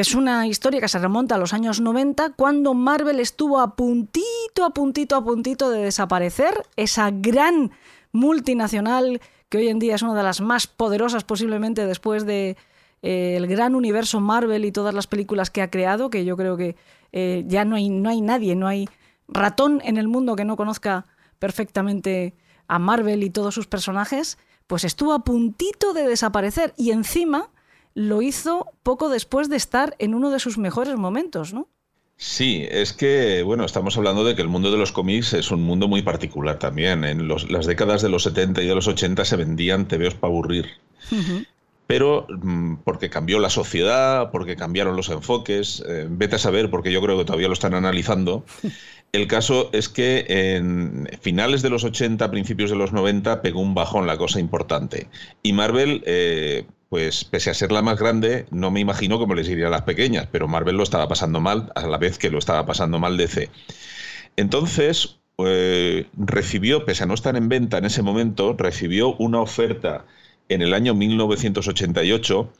es una historia que se remonta a los años 90, cuando Marvel estuvo a puntito, a puntito, a puntito de desaparecer, esa gran multinacional que hoy en día es una de las más poderosas posiblemente después de eh, el gran universo Marvel y todas las películas que ha creado, que yo creo que eh, ya no hay, no hay nadie, no hay ratón en el mundo que no conozca perfectamente a Marvel y todos sus personajes, pues estuvo a puntito de desaparecer y encima lo hizo poco después de estar en uno de sus mejores momentos, ¿no? Sí, es que, bueno, estamos hablando de que el mundo de los cómics es un mundo muy particular también. En los- las décadas de los 70 y de los 80 se vendían TVOs para aburrir. Pero mm, porque cambió la sociedad, porque cambiaron los enfoques, eh, vete a saber, porque yo creo que todavía lo están analizando. El caso es que en finales de los 80, principios de los 90, pegó un bajón la cosa importante. Y Marvel, eh, pues pese a ser la más grande, no me imagino cómo les iría a las pequeñas, pero Marvel lo estaba pasando mal a la vez que lo estaba pasando mal DC. Entonces, eh, recibió, pese a no estar en venta en ese momento, recibió una oferta en el año 1988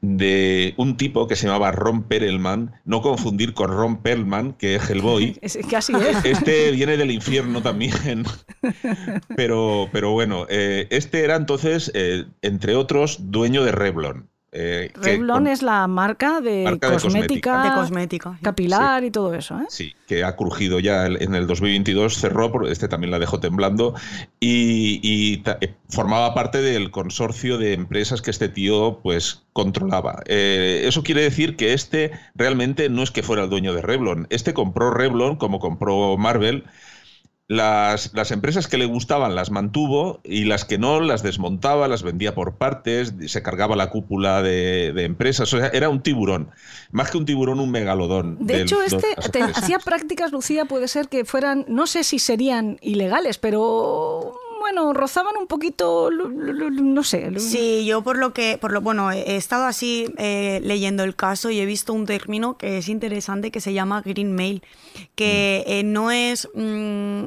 de un tipo que se llamaba Ron Perelman, no confundir con Ron Perlman, que es Hellboy. [LAUGHS] Es, casi es. Este viene del infierno también. [LAUGHS] Pero, pero bueno, eh, este era entonces, eh, entre otros, dueño de Revlon. Eh, Revlon es la marca de Marca de cosmética, De cosmética. capilar y todo eso, ¿eh? Sí, que ha crujido ya en el 2022, cerró, porque este también la dejó temblando, y, eh, formaba parte del consorcio de empresas que este tío pues controlaba. Eh, eso quiere decir que este realmente no es que fuera el dueño de Revlon, este compró Revlon como compró Marvel. Las, las empresas que le gustaban las mantuvo y las que no las desmontaba, las vendía por partes, se cargaba la cúpula de, de empresas. O sea, era un tiburón. Más que un tiburón, un megalodón. De hecho, este te- hacía prácticas, Lucía, puede ser que fueran, no sé si serían ilegales, pero bueno, rozaban un poquito, no sé. Sí, yo por lo que, por lo bueno, he estado así eh, leyendo el caso y he visto un término que es interesante que se llama green mail, que eh, no es mm,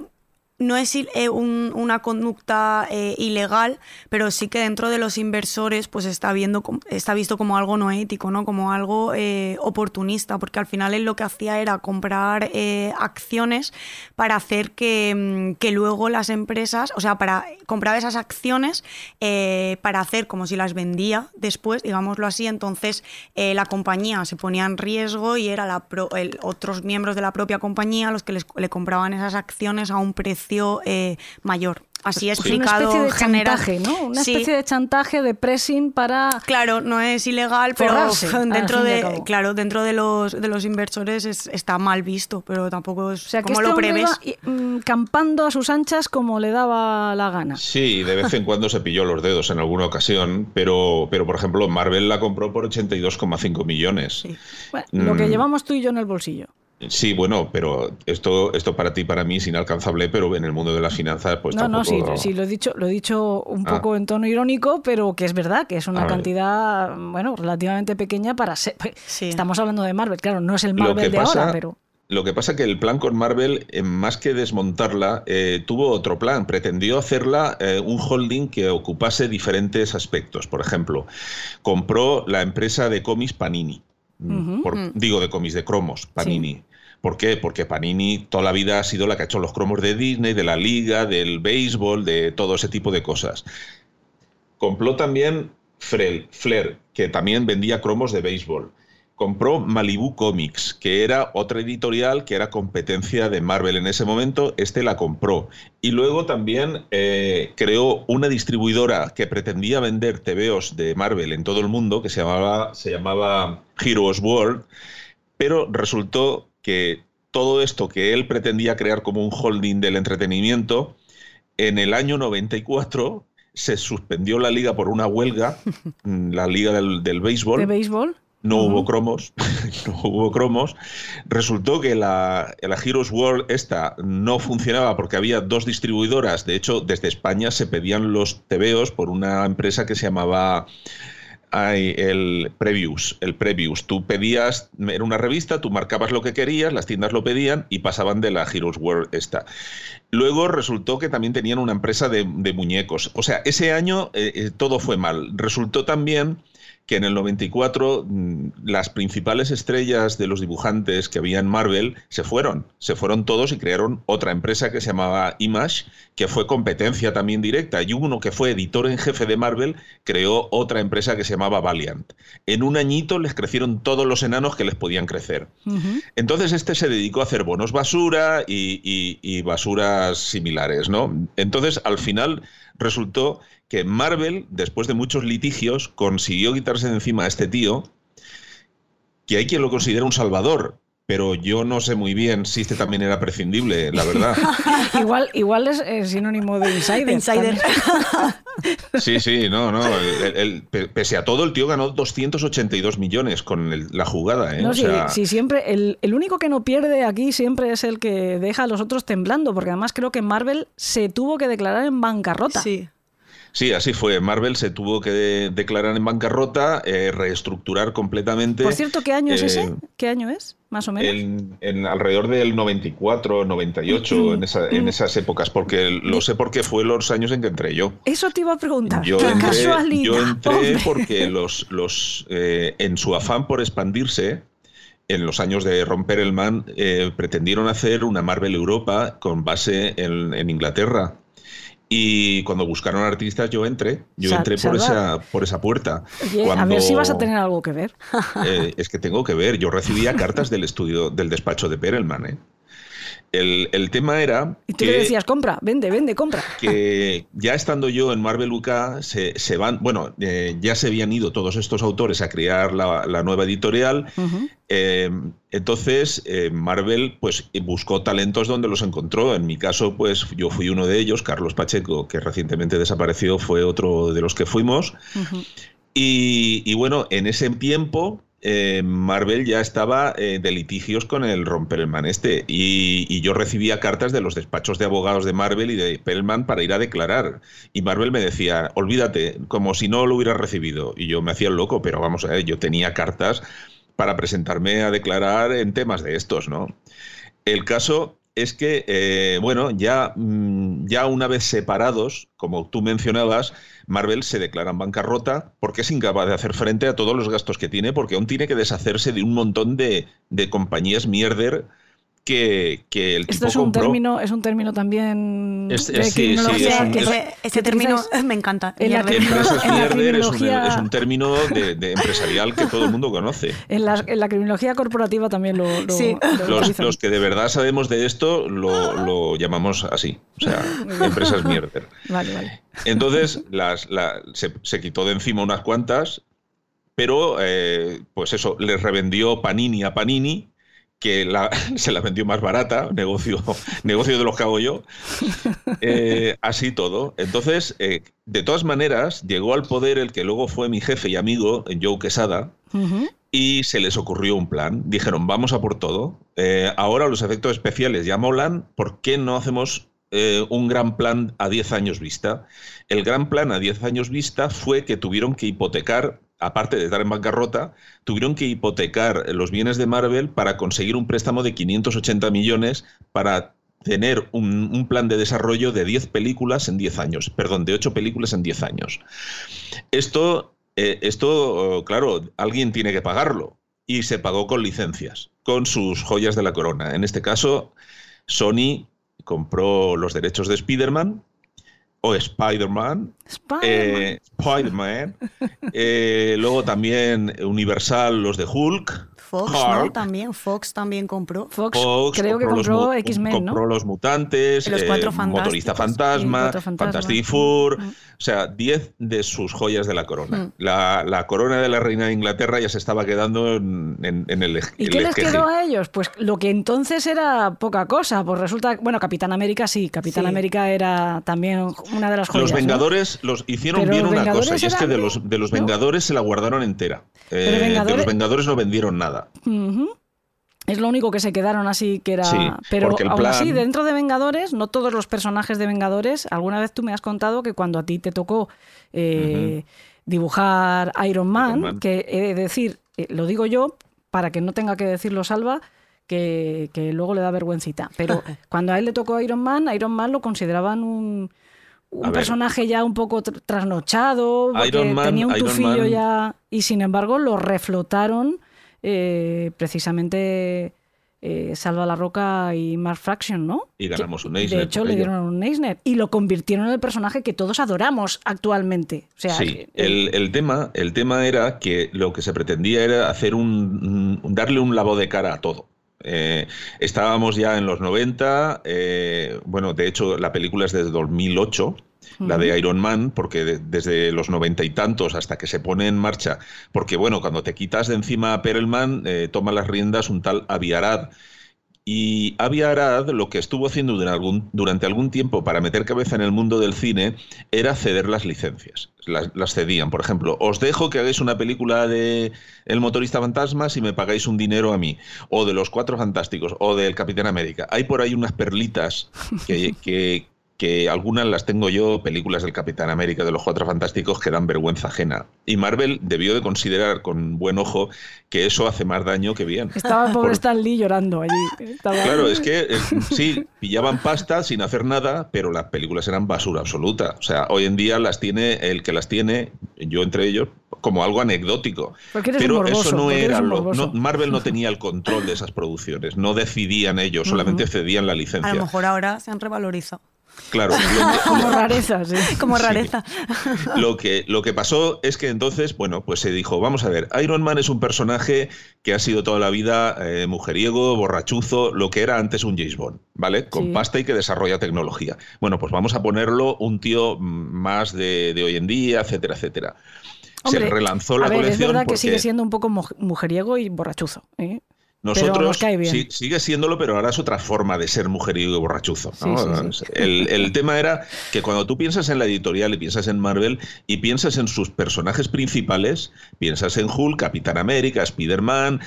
no es eh, un- una conducta eh, ilegal, pero sí que dentro de los inversores pues está, viendo, está visto como algo no ético, ¿no? como algo eh, oportunista, porque al final él lo que hacía era comprar acciones para hacer que, mm, que luego las empresas, o sea, para comprar esas acciones para hacer como si las vendía después, digámoslo así, entonces la compañía se ponía en riesgo y era la otros miembros de la propia compañía los que les- le compraban esas acciones a un precio eh, mayor. Así Pues una explicado especie de chantaje, ¿no? Una Sí. especie de chantaje de pressing para... Claro, no es ilegal, pero Forrarse, [LAUGHS] dentro de claro, dentro de los de los inversores es- está mal visto, pero tampoco es O sea, que como este lo preves. iba, mm, campando a sus anchas como le daba la gana. Sí, de vez en cuando se pilló los dedos en alguna ocasión, pero, pero por ejemplo, Marvel la compró por 82,5 millones. Sí. Bueno, Lo que Mm. llevamos tú y yo en el bolsillo. Sí, bueno, pero esto, esto para ti, para mí es inalcanzable, pero en el mundo de las finanzas, pues no, no, sí, tampoco... sí, lo he dicho, lo he dicho un Ah. poco en tono irónico, pero que es verdad que es una A ver. cantidad, bueno, relativamente pequeña para ser. pues, Sí. Estamos hablando de Marvel, claro, no es el Marvel de pasa- ahora, pero. Lo que pasa que el plan con Marvel, eh, más que desmontarla, eh, tuvo otro plan. Pretendió hacerla eh, un holding que ocupase diferentes aspectos. Por ejemplo, compró la empresa de cómics Panini. Mm, por- digo de cómics, de cromos, Panini. ¿Por qué? Porque Panini toda la vida ha sido la que ha hecho los cromos de Disney, de la liga, del béisbol, de todo ese tipo de cosas. Compró también Frel, Flair, que también vendía cromos de béisbol. Compró Malibu Comics, que era otra editorial que era competencia de Marvel en ese momento. Este la compró. Y luego también eh, creó una distribuidora que pretendía vender TVOs de Marvel en todo el mundo, que se llamaba, se llamaba Heroes World, pero resultó que todo esto que él pretendía crear como un holding del entretenimiento, en el año 94 se suspendió la liga por una huelga, [LAUGHS] la liga del, del béisbol. ¿De béisbol? No hubo cromos, [LAUGHS] no hubo cromos. Resultó que la, la Heroes World esta no funcionaba porque había dos distribuidoras. De hecho, desde España se pedían los TVOs por una empresa que se llamaba ay, el Previews. El Previews. Tú pedías, era una revista, tú marcabas lo que querías, las tiendas lo pedían y pasaban de la Heroes World esta. Luego resultó que también tenían una empresa de, de muñecos. O sea, ese año eh, eh, todo fue mal. Resultó también que en el 94 mm, las principales estrellas de los dibujantes que había en Marvel se fueron, se fueron todos y crearon otra empresa que se llamaba Image, que fue competencia también directa, y uno que fue editor en jefe de Marvel creó otra empresa que se llamaba Valiant. En un añito les crecieron todos los enanos que les podían crecer. Entonces este se dedicó a hacer bonos basura y, y- y basuras similares, ¿no? Entonces al final resultó que Marvel, después de muchos litigios, consiguió quitarse de encima a este tío, que hay quien lo considera un salvador, pero yo no sé muy bien si este también era prescindible, la verdad. [LAUGHS] igual, igual es eh, sinónimo de insider. [LAUGHS] [LAUGHS] Sí, sí, no, no. el- el- el- pe- pese a todo, el tío ganó 282 millones con el- la jugada, ¿eh? No, O sí, sea, sí, siempre. El, el único que no pierde aquí siempre es el que deja a los otros temblando, porque además creo que Marvel se tuvo que declarar en bancarrota. Sí. Sí, así fue. Marvel se tuvo que de- declarar en bancarrota, eh, reestructurar completamente. Por cierto, ¿qué año es eh, ese? ¿Qué año es? Más o menos. En, en alrededor del 94, 98, en, esa- en esas épocas, porque lo sé porque fue los años en que entré yo. Eso te iba a preguntar. Yo ¡Qué entré, casualidad! yo entré hombre! porque los, los eh, en su afán por expandirse, en los años de romper el man, eh, pretendieron hacer una Marvel Europa con base en, en Inglaterra. Y cuando buscaron artistas, yo entré. Yo Sal- entré por salvar. esa, por esa puerta. Oye, a ver si vas a tener algo que ver. eh, es que tengo que ver. Yo recibía [LAUGHS] cartas del estudio, del despacho de Perelman. ¿eh? El, el tema era Y tú que, le decías, compra, vende, vende, compra. que ya estando yo en Marvel UK, se, se van, bueno, eh, ya se habían ido todos estos autores a crear la, la nueva editorial. Eh, entonces, eh, Marvel pues buscó talentos donde los encontró. En mi caso, pues yo fui uno de ellos. Carlos Pacheco, que recientemente desapareció, fue otro de los que fuimos. Y bueno, en ese tiempo eh, Marvel ya estaba eh, de litigios con el Romperman este. Y, y yo recibía cartas de los despachos de abogados de Marvel y de Perelman para ir a declarar. Y Marvel me decía, olvídate, como si no lo hubiera recibido. Y yo me hacía el loco, pero vamos a ver, yo tenía cartas para presentarme a declarar en temas de estos, ¿no? El caso es que, eh, bueno, ya, mm, ya una vez separados, como tú mencionabas, Marvel se declara en bancarrota porque es incapaz de hacer frente a todos los gastos que tiene, porque aún tiene que deshacerse de un montón de, de compañías mierder que, que el Esto tipo es un compró. término, es un término también Es- de es- sí, sí, criminología es un- que es- se- ese, ese que término me encanta. en la Empresas en la mierder es un, criminología- es un término de, de empresarial que todo el mundo conoce. [LAUGHS] En la, en la criminología corporativa también lo, lo- Sí. lo Los, que de verdad sabemos de esto lo, lo llamamos así, o sea, [LAUGHS] empresas mierder. Vale, vale. Entonces las, la- se, se quitó de encima unas cuantas, pero eh, pues eso, les revendió Panini a Panini, que la- [LAUGHS] se la vendió más barata, negocio, [LAUGHS] negocio de los que hago yo. Eh, [LAUGHS] así todo. Entonces, eh, de todas maneras, llegó al poder el que luego fue mi jefe y amigo, Joe Quesada, y se les ocurrió un plan. Dijeron, vamos a por todo. Eh, ahora los efectos especiales ya molan, ¿por qué no hacemos un gran plan a 10 años vista? El gran plan a 10 años vista fue que tuvieron que hipotecar, aparte de estar en bancarrota, tuvieron que hipotecar los bienes de Marvel para conseguir un préstamo de 580 millones para tener un, plan de desarrollo de 10 películas en 10 años, perdón, de 8 películas en 10 años. Esto, eh, esto, claro, alguien tiene que pagarlo y se pagó con licencias, con sus joyas de la corona. En este caso, Sony compró los derechos de Spider-Man o Spider-Man, Spider-Man. eh, Spider-Man, eh, luego también Universal los de Hulk, Fox, ¿no? También, Fox también compró. Fox, Fox creo que compró X-Men, ¿no? compró los mutantes, los Cuatro Motorista. Fantasma, Fantasmas. Fantastic Four, Mm. o sea, 10 de sus joyas de la corona. Mm. La, la corona de la reina de Inglaterra ya se estaba quedando en, en- en el ¿Y el qué les quedó a ellos? Pues lo que entonces era poca cosa. Pues resulta, bueno, Capitán América sí, Capitán Sí. América era también una de las joyas. Los ¿no? Vengadores los hicieron Pero bien los una cosa, y es que de los, de los ¿no? Vengadores se la guardaron entera. Eh, de los Vengadores no vendieron nada. Es lo único que se quedaron así que era. Sí, Pero aún plan- así, dentro de Vengadores, no todos los personajes de Vengadores. Alguna vez tú me has contado que cuando a ti te tocó eh, dibujar Iron Man, Iron Man. que he de decir, eh, lo digo yo para que no tenga que decirlo Salva, que, que luego le da vergüencita. Pero [LAUGHS] cuando a él le tocó Iron Man, Iron Man lo consideraban un. Un personaje ya un poco tr- trasnochado, porque Man- tenía un Iron tufillo Man- ya. Y sin embargo, lo reflotaron eh, precisamente eh, Salva la Roca y Mark Fraction, ¿no? Y ganamos un Eisner De hecho, le dieron un Eisner y lo convirtieron en el personaje que todos adoramos actualmente. O sea, Sí, que- el, el tema, el tema era que lo que se pretendía era hacer un, un- darle un lavado de cara a todo. Eh, estábamos ya en los 90, eh, bueno, de hecho la película es desde 2008, la de Iron Man, porque de- desde los noventa y tantos hasta que se pone en marcha, porque bueno, cuando te quitas de encima a Perelman, eh, toma las riendas un tal Avi Arad, y Avi Arad lo que estuvo haciendo durante algún, durante algún tiempo para meter cabeza en el mundo del cine era ceder las licencias. Las, las cedían. Por ejemplo, os dejo que hagáis una película de El motorista fantasma si me pagáis un dinero a mí. O de Los Cuatro Fantásticos. O del Capitán América. Hay por ahí unas perlitas que, [LAUGHS] que, que algunas las tengo yo, películas del Capitán América, de los Cuatro Fantásticos, que dan vergüenza ajena. Y Marvel debió de considerar con buen ojo que eso hace más daño que bien. estaba el pobre Por- Stan Lee llorando allí. Estaba- Claro, es que eh, sí, pillaban pasta sin hacer nada, pero las películas eran basura absoluta. O sea, hoy en día las tiene el que las tiene, yo entre ellos, como algo anecdótico. Pero morboso, eso no era lo. no- Marvel no tenía el control de esas producciones, no decidían ellos, solamente cedían la A licencia. lo mejor ahora se han revalorizado. Claro, [LAUGHS] que- Como rareza, sí. [LAUGHS] Como Sí. rareza. [LAUGHS] lo que, lo que pasó es que entonces, bueno, pues se dijo, vamos a ver, Iron Man es un personaje que ha sido toda la vida eh, mujeriego, borrachuzo, lo que era antes un James Bond, ¿vale? Con Sí. pasta y que desarrolla tecnología. Bueno, pues vamos a ponerlo un tío mm, más de, de hoy en día, etcétera, etcétera. Hombre, se relanzó la a ver, colección es verdad que porque sigue siendo un poco muj- mujeriego y borrachuzo. ¿eh? Nosotros sí- sigue siéndolo, pero ahora es otra forma de ser mujeriego y borrachuzo. ¿no? Sí, sí, sí. El, el [LAUGHS] tema era que cuando tú piensas en la editorial y piensas en Marvel y piensas en sus personajes principales, piensas en Hulk, Capitán América, Spider-Man,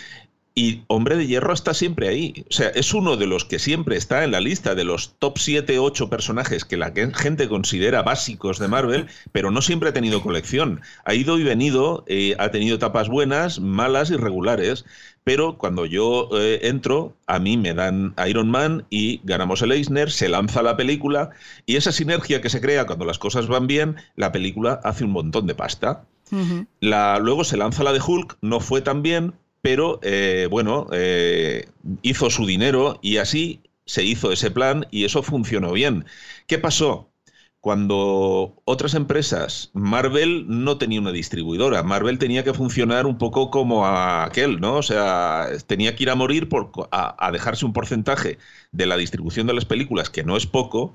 Y Hombre de Hierro está siempre ahí. O sea, es uno de los que siempre está en la lista de los top 7, 8 personajes que la gente considera básicos de Marvel, [LAUGHS] pero no siempre ha tenido colección. Ha ido y venido, eh, ha tenido etapas buenas, malas y regulares. Pero cuando yo eh, entro, a mí me dan Iron Man y ganamos el Eisner, se lanza la película y esa sinergia que se crea cuando las cosas van bien, la película hace un montón de pasta. la, luego se lanza la de Hulk, no fue tan bien, pero eh, bueno, eh, hizo su dinero y así se hizo ese plan y eso funcionó bien. ¿Qué pasó? Cuando otras empresas, Marvel no tenía una distribuidora, Marvel tenía que funcionar un poco como aquel, ¿no? O sea, tenía que ir a morir por, a dejarse un porcentaje de la distribución de las películas, que no es poco,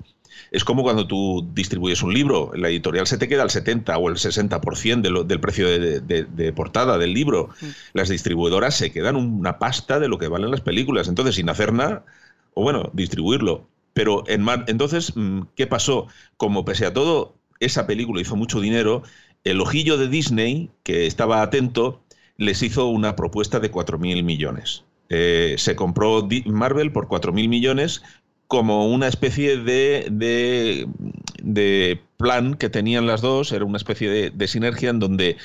es como cuando tú distribuyes un libro, la editorial se te queda el 70 o el 60% del precio de, portada del libro. Las distribuidoras se quedan una pasta de lo que valen las películas. Entonces, sin hacer nada, o bueno, distribuirlo. Pero en entonces, mm, ¿qué pasó? Como pese a todo, esa película hizo mucho dinero, el ojillo de Disney, que estaba atento, les hizo una propuesta de 4.000 millones. Eh, se compró Marvel por 4.000 millones como una especie de, de, plan que tenían las dos, era una especie de, sinergia en donde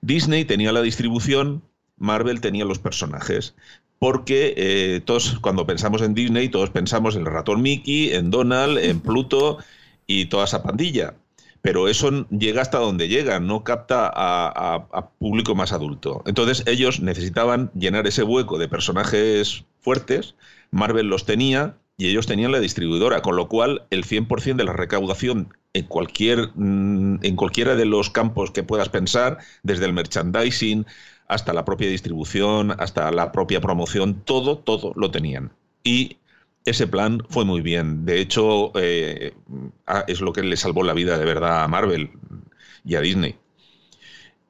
Disney tenía la distribución, Marvel tenía los personajes. Porque eh, todos, cuando pensamos en Disney, todos pensamos en el ratón Mickey, en Donald, en [LAUGHS] Pluto y toda esa pandilla. Pero eso llega hasta donde llega, no capta a, a público más adulto. Entonces ellos necesitaban llenar ese hueco de personajes fuertes, Marvel los tenía, y ellos tenían la distribuidora, con lo cual el 100% de la recaudación en, cualquier, mm, en cualquiera de los campos que puedas pensar, desde el merchandising hasta la propia distribución, hasta la propia promoción, todo, todo lo tenían. Y ese plan fue muy bien. De hecho, eh, es lo que le salvó la vida de verdad a Marvel y a Disney.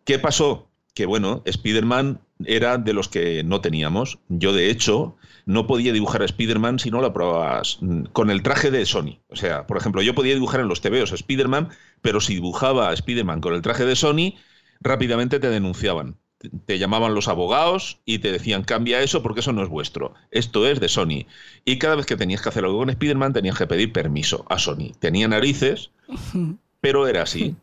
¿Qué pasó? Que bueno, Spider-Man era de los que no teníamos. Yo, de hecho, no podía dibujar a Spider-Man si no lo probabas mm, con el traje de Sony. O sea, por ejemplo, yo podía dibujar en los TVOs a Spider-Man, pero si dibujaba a Spider-Man con el traje de Sony, rápidamente te denunciaban. Te llamaban los abogados y te decían, cambia eso porque eso no es vuestro. Esto es de Sony. Y cada vez que tenías que hacer algo con Spider-Man, tenías que pedir permiso a Sony. Tenía narices, [LAUGHS] pero era así.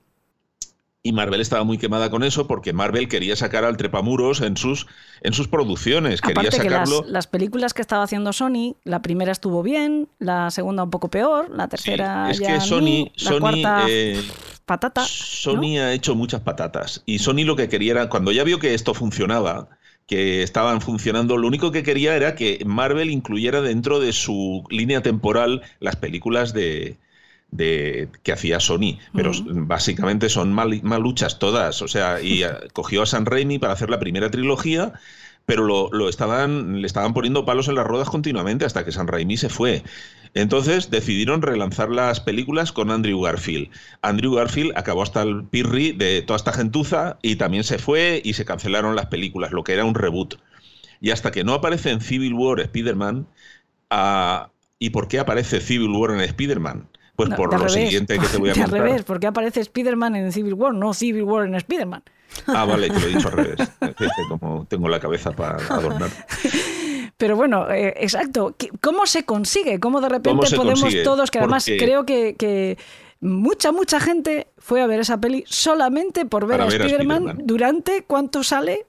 Y Marvel estaba muy quemada con eso porque Marvel quería sacar al trepamuros en sus, en sus producciones. quería sacarlo. Que las, películas que estaba haciendo Sony, la primera estuvo bien, la segunda un poco peor, la tercera. es que Sony, Sony eh, patata. Sony ha hecho muchas patatas. Y Sony lo que quería era, cuando ya vio que esto funcionaba, que estaban funcionando, lo único que quería era que Marvel incluyera dentro de su línea temporal las películas de, de, que hacía Sony, pero básicamente son mal, maluchas todas. O sea, y [LAUGHS] cogió a San Raimi para hacer la primera trilogía, pero lo, estaban, le estaban poniendo palos en las ruedas continuamente hasta que San Raimi se fue. Entonces decidieron relanzar las películas con Andrew Garfield. Andrew Garfield acabó hasta el pirri de toda esta gentuza y también se fue y se cancelaron las películas, lo que era un reboot. Y hasta que no aparece en Civil War Spider-Man, ah, ¿y por qué aparece Civil War en Spider-Man? Pues por lo siguiente que te voy a [LAUGHS] contar. Al revés, porque aparece Spider-Man en Civil War, no Civil War en Spider-Man. Ah, vale, que lo he dicho al revés. [LAUGHS] Como tengo la cabeza para adornar. Pero bueno, eh, exacto. ¿Cómo se consigue? ¿Cómo de repente podemos todos, que además creo que, mucha, mucha gente fue a ver esa peli solamente por ver a Spider-Man durante cuánto sale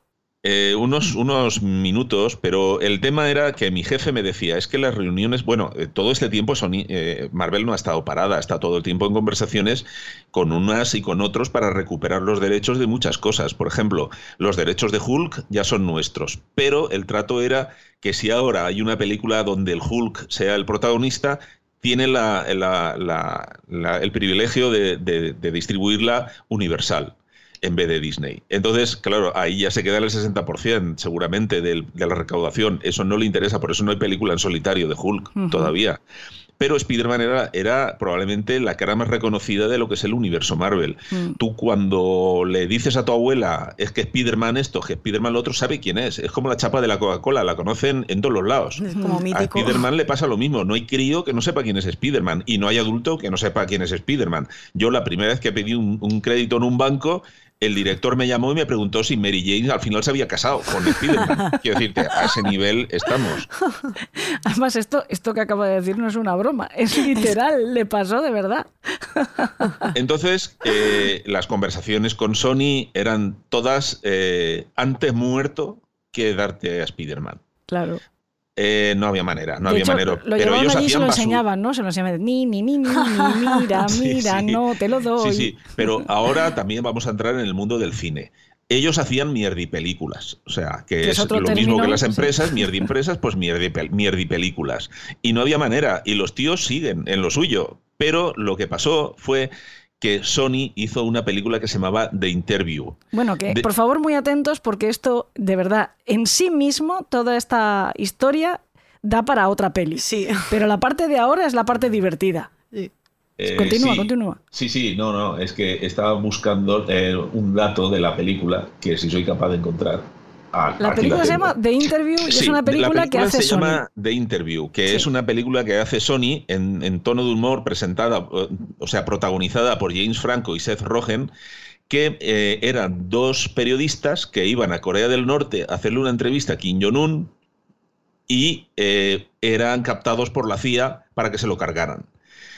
eh, unos, unos minutos, pero el tema era que mi jefe me decía, es que las reuniones, bueno, eh, todo este tiempo eh, Marvel no ha estado parada, está todo el tiempo en conversaciones con unas y con otros para recuperar los derechos de muchas cosas. Por ejemplo, los derechos de Hulk ya son nuestros, pero el trato era que si ahora hay una película donde el Hulk sea el protagonista, tiene el privilegio de distribuirla universal en vez de Disney. Entonces, claro, ahí ya se queda el 60% seguramente de la recaudación. Eso no le interesa, por eso no hay película en solitario de Hulk todavía. Pero Spider-Man era, era, probablemente la cara más reconocida de lo que es el universo Marvel. Mm. Tú cuando le dices a tu abuela, es que Spider-Man esto, que Spider-Man lo otro, sabe quién es. Es como la chapa de la Coca-Cola, la conocen en todos los lados. Es como A Spider-Man le pasa lo mismo. No hay crío que no sepa quién es Spider-Man y no hay adulto que no sepa quién es Spider-Man. Yo la primera vez que pedí un crédito en un banco, el director me llamó y me preguntó si Mary Jane al final se había casado con Spider-Man. [LAUGHS] Quiero decirte, a ese nivel estamos. [LAUGHS] Además, esto, esto que acabo de decir no es una broma, es literal, le pasó de verdad. [LAUGHS] Entonces, eh, las conversaciones con Sony eran todas eh, antes muerto que darte a Spider-Man. Claro. Eh, no había manera, no De había hecho, manera. lo pero ellos allí y se lo enseñaban, ¿no? Se lo enseñaban, ni, ni, ni, ni, ni, [LAUGHS] mira, Sí, mira, sí. no, te lo doy. Sí, sí, pero ahora también vamos a entrar en el mundo del cine. Ellos hacían mierdi películas, o sea, que, Que es lo mismo que las sí. empresas, mierdi empresas, pues mierdi, pel- mierdi películas. Y no había manera, y los tíos siguen en lo suyo. Pero lo que pasó fue que Sony hizo una película que se llamaba The Interview. Bueno, que De- por favor muy atentos porque esto, de verdad, en sí mismo, toda esta historia da para otra peli. Sí. Pero la parte de ahora es la parte divertida. Continúa, sí. continúa. Sí, sí, no, no, es que estaba buscando eh, un dato de la película que si soy capaz de encontrar. Ah, La película se llama The Interview y es una la película, que hace se Sony. llama The Interview, que Sí. es una película que hace Sony en, en tono de humor, presentada, eh, o sea, protagonizada por James Franco y Seth Rogen, que eh, eran dos periodistas que iban a Corea del Norte a hacerle una entrevista a Kim Jong-un y eh, eran captados por la CIA para que se lo cargaran.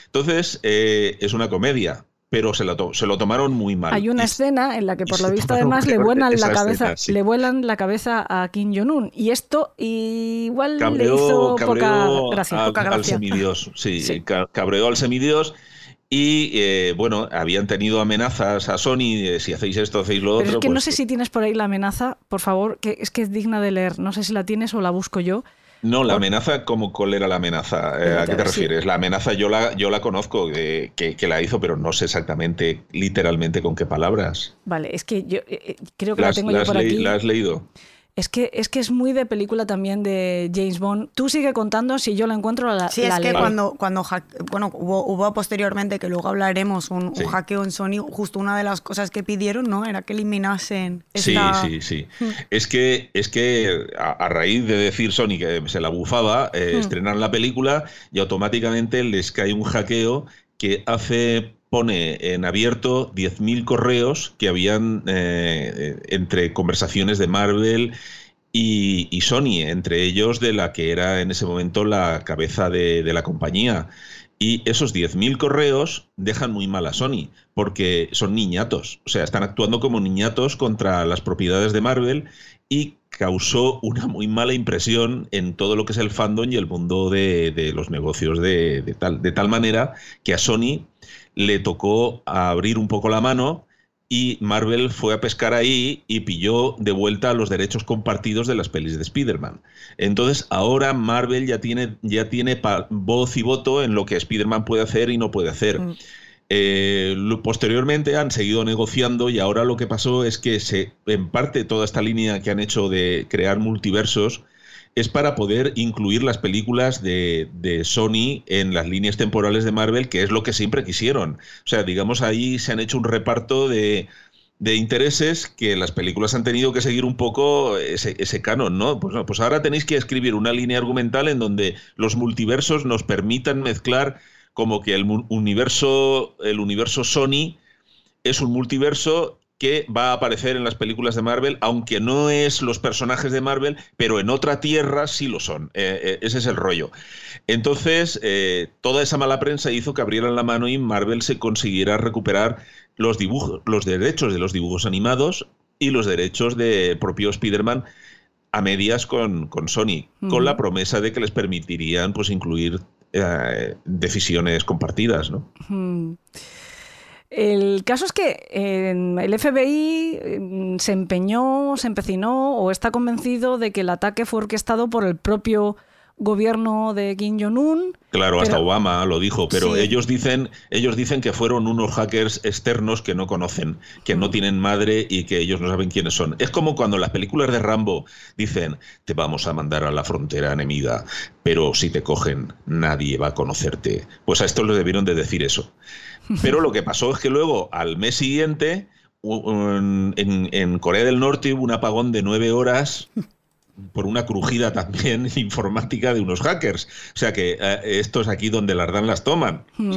Entonces, eh, es una comedia, pero se lo, to- se lo tomaron muy mal. Hay una Y- escena en la que por lo visto además le vuelan la cabeza, escena, sí. le vuelan la cabeza a Kim Jong Un y esto igual le hizo poca gracia. a- poca al semidios. Sí, Sí. ca- cabreó al semidios. Y eh, bueno, habían tenido amenazas a Sony de si hacéis esto, hacéis lo Pero otro. es que no pues- sé si tienes por ahí la amenaza, por favor, que es que es digna de leer. No sé si la tienes o la busco yo. No, la amenaza, ¿cómo, ¿cuál era la amenaza? Eh, ¿A qué te Sí. refieres? La amenaza yo la, yo la conozco, eh, que, que la hizo, pero no sé exactamente, literalmente, con qué palabras. Vale, es que yo eh, creo que ¿La tengo yo por aquí. la has leído? Es que, es que es muy de película también de James Bond. Tú sigue contando, si yo la encuentro la Sí, la es que cuando, cuando bueno, hubo, hubo posteriormente, que luego hablaremos, un, un Sí. hackeo en Sony, justo una de las cosas que pidieron, ¿no? Era que eliminasen Sí, esta... sí, sí. Es que, es que a, a raíz de decir Sony que se la bufaba, eh, Hmm. estrenan la película y automáticamente les cae un hackeo que hace pone en abierto 10.000 correos que habían eh, eh, entre conversaciones de Marvel y, y Sony, entre ellos de la que era en ese momento la cabeza de, de la compañía. Y esos 10.000 correos dejan muy mal a Sony, porque son niñatos, o sea, están actuando como niñatos contra las propiedades de Marvel y causó una muy mala impresión en todo lo que es el fandom y el mundo de, de los negocios de, tal, de tal manera que a Sony le tocó abrir un poco la mano y Marvel fue a pescar ahí y pilló de vuelta los derechos compartidos de las pelis de Spider-Man. Entonces ahora Marvel ya tiene, ya tiene voz y voto en lo que Spider-Man puede hacer y no puede hacer. Mm. Eh, posteriormente han seguido negociando y ahora lo que pasó es que se, en parte toda esta línea que han hecho de crear multiversos es para poder incluir las películas de, de Sony en las líneas temporales de Marvel, que es lo que siempre quisieron. O sea, digamos, ahí se han hecho un reparto de, de intereses que las películas han tenido que seguir un poco ese, ese canon, ¿no? Pues, no, pues ahora tenéis que escribir una línea argumental en donde los multiversos nos permitan mezclar como que el universo, el universo Sony es un multiverso que va a aparecer en las películas de Marvel, aunque no es los personajes de Marvel, pero en otra tierra sí lo son. Eh, eh, ese es el rollo. Entonces, eh, toda esa mala prensa hizo que abrieran la mano y Marvel se consiguiera recuperar los dibujos, los derechos de los dibujos animados y los derechos de propio Spider-Man a medias con, con Sony, con la promesa de que les permitirían pues incluir eh, decisiones compartidas, ¿no? El caso es que eh, el FBI eh, se empeñó, se empecinó o está convencido de que el ataque fue orquestado por el propio gobierno de Kim Jong-un. Claro, hasta Obama lo dijo, pero Sí. ellos dicen, ellos dicen que fueron unos hackers externos que no conocen, que no tienen madre y que ellos no saben quiénes son. Es como cuando en las películas de Rambo dicen, te vamos a mandar a la frontera enemiga, pero si te cogen, nadie va a conocerte. Pues a estos les debieron de decir eso. Pero lo que pasó es que luego, al mes siguiente, un- en, en Corea del Norte hubo un apagón de nueve horas por una crujida también [LAUGHS] informática de unos hackers. O sea que eh, esto es aquí donde las dan las toman, Mm.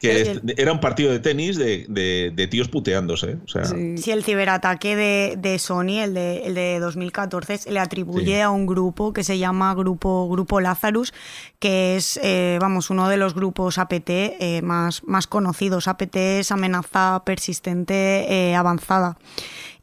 Que Sí, es- era un partido de tenis de, de- de tíos puteándose. O sea, Sí. Sí, el ciberataque de, de Sony, el de, el de 2014, se le atribuye Sí. a un grupo que se llama Grupo, grupo Lazarus, que es, eh, vamos, uno de los grupos APT eh, más, más conocidos. APT es amenaza persistente eh, avanzada.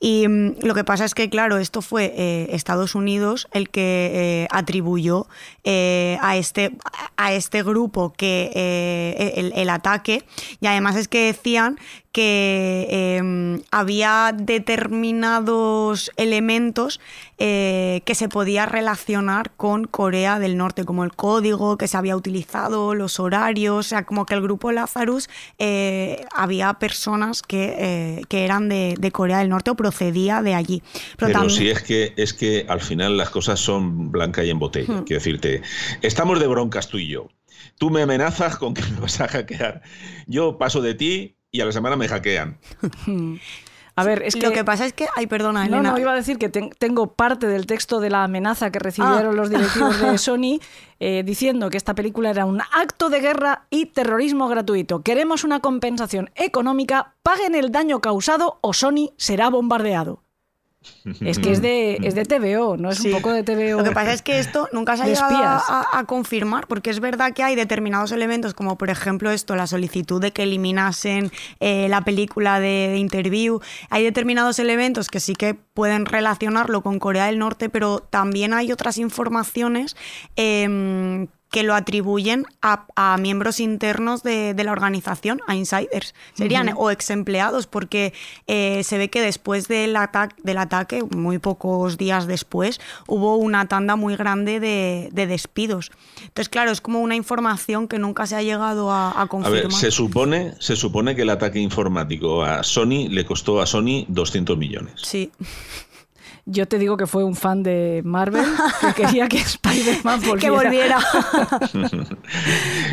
Y mm, lo que pasa es que, claro, esto fue eh, Estados Unidos el que eh, atribuyó eh, a, este, a este grupo que eh, el, el ataque. Y además es que decían que eh, había determinados elementos eh, que se podía relacionar con Corea del Norte, como el código que se había utilizado, los horarios, o sea, como que el grupo Lazarus eh, había personas que, eh, que eran de, de Corea del Norte o procedía de allí. Pero también- si es que es que al final las cosas son blanca y en botella. Hmm. Quiero decirte, estamos de broncas tú y yo. Tú me amenazas con que [LAUGHS] me vas a hackear. Yo paso de ti y a la semana me hackean. [LAUGHS] A ver, es que... Lo que pasa es que, ay, perdona, No, Elena. no, iba a decir que ten- tengo parte del texto de la amenaza que recibieron Ah. los directivos de [LAUGHS] Sony eh, diciendo que esta película era un acto de guerra y terrorismo gratuito. Queremos una compensación económica, paguen el daño causado o Sony será bombardeado. Es que es de, es de TVO, ¿no? Es Sí. un poco de TVO. Lo que pasa es que esto nunca se ha llegado a, a confirmar, porque es verdad que hay determinados elementos, como por ejemplo esto, la solicitud de que eliminasen eh, la película de, de Interview. Hay determinados elementos que sí que pueden relacionarlo con Corea del Norte, pero también hay otras informaciones em, que lo atribuyen a, a miembros internos de, de la organización, a insiders. Serían o ex empleados, porque eh, se ve que después del, ataque del ataque, muy pocos días después, hubo una tanda muy grande de, de despidos. Entonces, claro, es como una información que nunca se ha llegado a, a A confirmar. ver, se supone, se supone que el ataque informático a Sony le costó a Sony 200 millones. Sí. Yo te digo que fue un fan de Marvel que quería que [LAUGHS] Spider-Man volviera. Que volviera. [LAUGHS]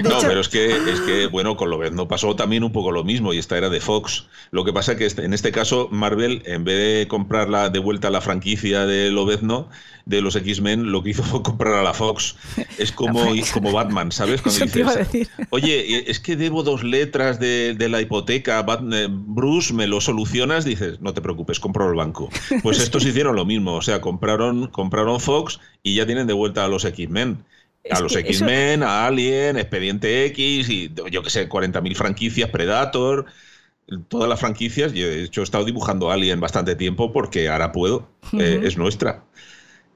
no, pero es que, es que, bueno, con Lobezno pasó también un poco lo mismo y esta era de Fox. Lo que pasa es que este- en este caso Marvel, en vez de comprarla de vuelta la franquicia de Lobezno, de los X-Men, lo que hizo fue comprar a la Fox. Es como, [LAUGHS] como Batman, ¿sabes? Cuando iba a dices, decir. oye, es que debo dos letras de, de la hipoteca, eh, Bruce, ¿me lo solucionas? Dices, no te preocupes, compro el banco. Pues [LAUGHS] estos hicieron lo mismo, o sea, compraron, compraron Fox y ya tienen de vuelta a los X-Men. A los eso- X-Men, a Alien, Expediente X y yo que sé, 40.000 franquicias, Predator, todas las franquicias. Yo de hecho he estado dibujando Alien bastante tiempo porque ahora puedo, eh, es nuestra.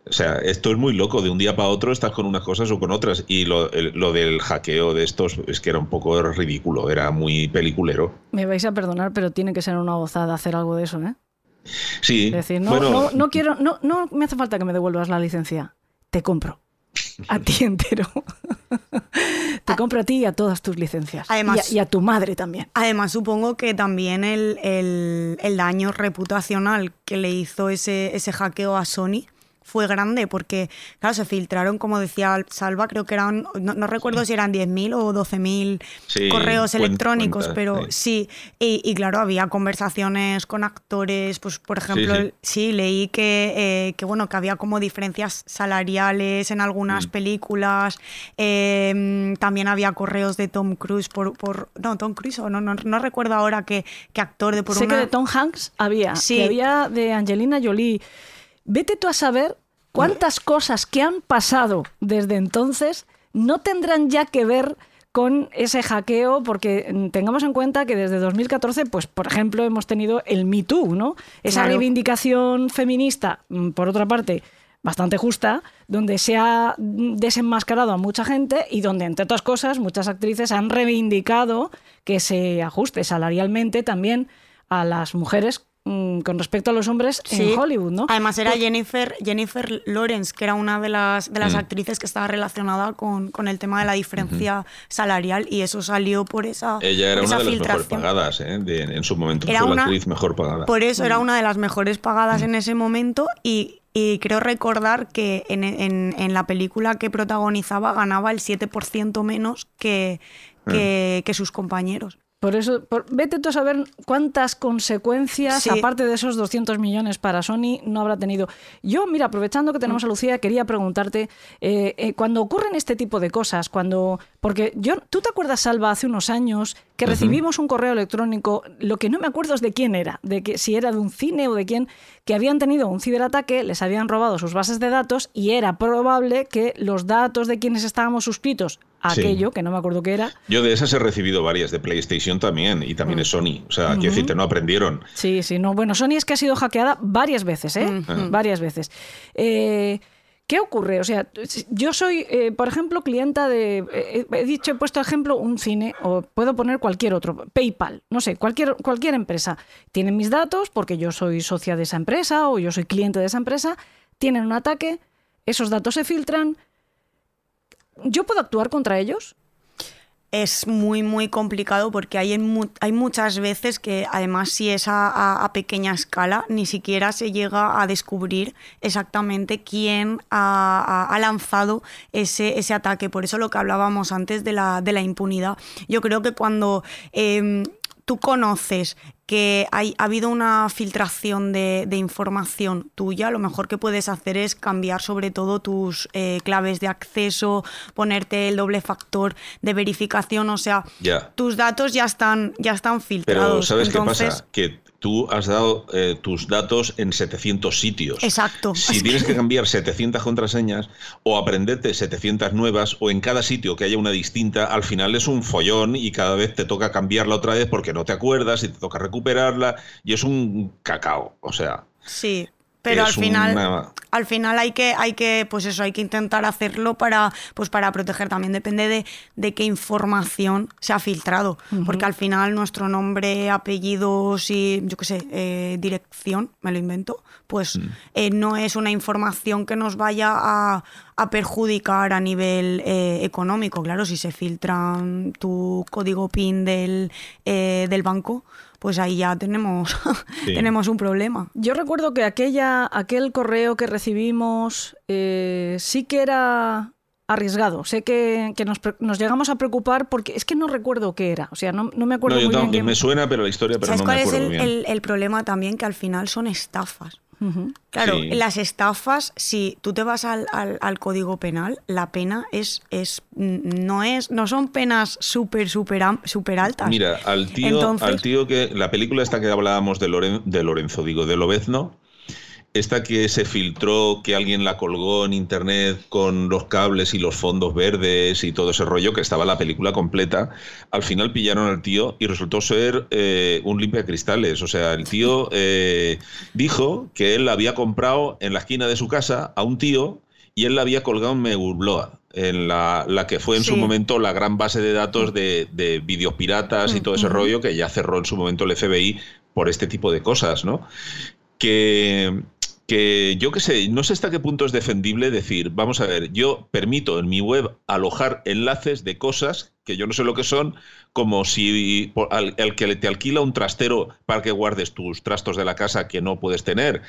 O sea, esto es muy loco, de un día para otro estás con unas cosas o con otras. Y lo, el- lo del hackeo de estos es que era un poco ridículo, era muy peliculero. Me vais a perdonar, pero tiene que ser una gozada hacer algo de eso, ¿eh? Sí, Es decir, no, bueno, no, no quiero, no, no me hace falta que me devuelvas la licencia. Te compro. A ti [LAUGHS] entero. Te compro a ti y a todas tus licencias. Además- y, a, y a tu madre también. Además, supongo que también el, el- el daño reputacional que le hizo ese, ese hackeo a Sony fue grande, porque, claro, se filtraron, como decía Salva, creo que eran, no, no recuerdo si eran 10.000 o 12.000 Sí, correos cuen- electrónicos, pero sí, y, y claro, había conversaciones con actores, pues por ejemplo, sí. sí, leí que, eh, que, bueno, que había como diferencias salariales en algunas Mm. películas, eh, también había correos de Tom Cruise por, por no, Tom Cruise, o no, no, no recuerdo ahora qué, qué actor de por sé una... que de Tom Hanks había, Sí. que había de Angelina Jolie. Vete tú a saber cuántas cosas que han pasado desde entonces no tendrán ya que ver con ese hackeo, porque mm, tengamos en cuenta que desde 2014, pues por ejemplo, hemos tenido el Me Too, ¿no? Esa Claro. reivindicación feminista, mm, por otra parte, bastante justa, donde se ha mm, desenmascarado a mucha gente y donde, entre otras cosas, muchas actrices han reivindicado que se ajuste salarialmente también a las mujeres mm, con respecto a los hombres Sí. en Hollywood, ¿no? Además era Pues- Jennifer, Jennifer Lawrence, que era una de las, de las Mm. actrices que estaba relacionada con, con el tema de la diferencia salarial y eso salió por esa ella era una de las mejores filtración. pagadas ¿eh? de- en su momento. Era Fue la una- actriz mejor pagada. Por eso Mm. era una de las mejores pagadas en ese momento y, y creo recordar que en, en- en la película que protagonizaba ganaba el 7% menos que, Mm. que, que sus compañeros. Por eso, por- vete tú a saber cuántas consecuencias, Sí. aparte de esos 200 millones para Sony, no habrá tenido. Yo, mira, aprovechando que tenemos a Lucía, quería preguntarte, eh, eh, cuando ocurren este tipo de cosas, cuando. Porque yo, ¿tú te acuerdas, Salva, hace unos años que recibimos un correo electrónico, lo que no me acuerdo es de quién era, de que si era de un cine o de quién, que habían tenido un ciberataque, les habían robado sus bases de datos y era probable que los datos de quienes estábamos suscritos Sí. aquello, que no me acuerdo qué era, Yo de esas he recibido varias, de PlayStation también, y también es Sony. O sea, quiero decirte, no aprendieron. Sí, sí, no. Bueno, Sony es que ha sido hackeada varias veces, ¿eh? Varias veces. Eh, ¿Qué ocurre? O sea, yo soy, eh, por ejemplo, clienta de. eh, he dicho, he puesto ejemplo un cine, o puedo poner cualquier otro, PayPal, no sé, cualquier, cualquier empresa. Tienen mis datos porque yo soy socia de esa empresa o yo soy cliente de esa empresa. Tienen un ataque, esos datos se filtran. ¿Yo puedo actuar contra ellos? es muy, muy complicado porque hay, hay muchas veces que además si es a, pequeña escala, ni siquiera se llega a descubrir exactamente quién ha lanzado ese, ese ataque. Por eso lo que hablábamos antes de la, de la impunidad. Yo creo que cuando... em, Tú conoces que hay, ha habido una filtración de, de información tuya, lo mejor que puedes hacer es cambiar sobre todo tus eh, claves de acceso, ponerte el doble factor de verificación, o sea, Ya. tus datos ya están, ya están Pero filtrados. ¿sabes qué Entonces, pasa? Que tú has dado eh, tus datos en 700 sitios. Exacto. Si Es que- tienes que cambiar 700 contraseñas o aprenderte 700 nuevas o en cada sitio que haya una distinta, al final es un follón y cada vez te toca cambiarla otra vez porque no te acuerdas y te toca recuperarla y es un cacao. O sea, Sí, pero al final, una- al final hay que, hay que, pues eso, hay que intentar hacerlo para, pues para proteger. También depende de, de qué información se ha filtrado, porque al final nuestro nombre, apellidos y, yo qué sé, eh, dirección, me lo invento, pues Mm. eh, no es una información que nos vaya a, a perjudicar a nivel eh, económico. Claro, si se filtran tu código PIN del, eh, del banco, pues ahí ya tenemos, [LAUGHS] Sí. tenemos un problema. Yo recuerdo que aquella, aquel correo que recibimos eh, sí que era arriesgado. Sé que, que nos, llegamos a preocupar porque es que no recuerdo qué era. O sea, no, no me acuerdo no, yo muy bien. me suena, pero la historia, pero ¿Sabes no cuál me es acuerdo el, bien. el- el problema también? Que al final son estafas. Claro, Sí. las estafas, si tú te vas al, al- al código penal, la pena es, es no es, no son penas súper, súper am- súper altas. Mira, al tío, Entonces- al tío que la película esta que hablábamos de, Loren- de Lorenzo, digo, de Lobezno, esta que se filtró, que alguien la colgó en internet con los cables y los fondos verdes y todo ese rollo, que estaba la película completa, al final pillaron al tío y resultó ser eh, un limpiacristales. O sea, el tío eh, dijo que él la había comprado en la esquina de su casa a un tío y él la había colgado en Megubloa, en la, la que fue en su momento la gran base de datos de, de vídeos piratas y todo ese rollo que ya cerró en su momento el FBI por este tipo de cosas, ¿no? Que, que yo qué sé, no sé hasta qué punto es defendible decir, vamos a ver, yo permito en mi web alojar enlaces de cosas que yo no sé lo que son, como si al, que te alquila un trastero para que guardes tus trastos de la casa que no puedes tener.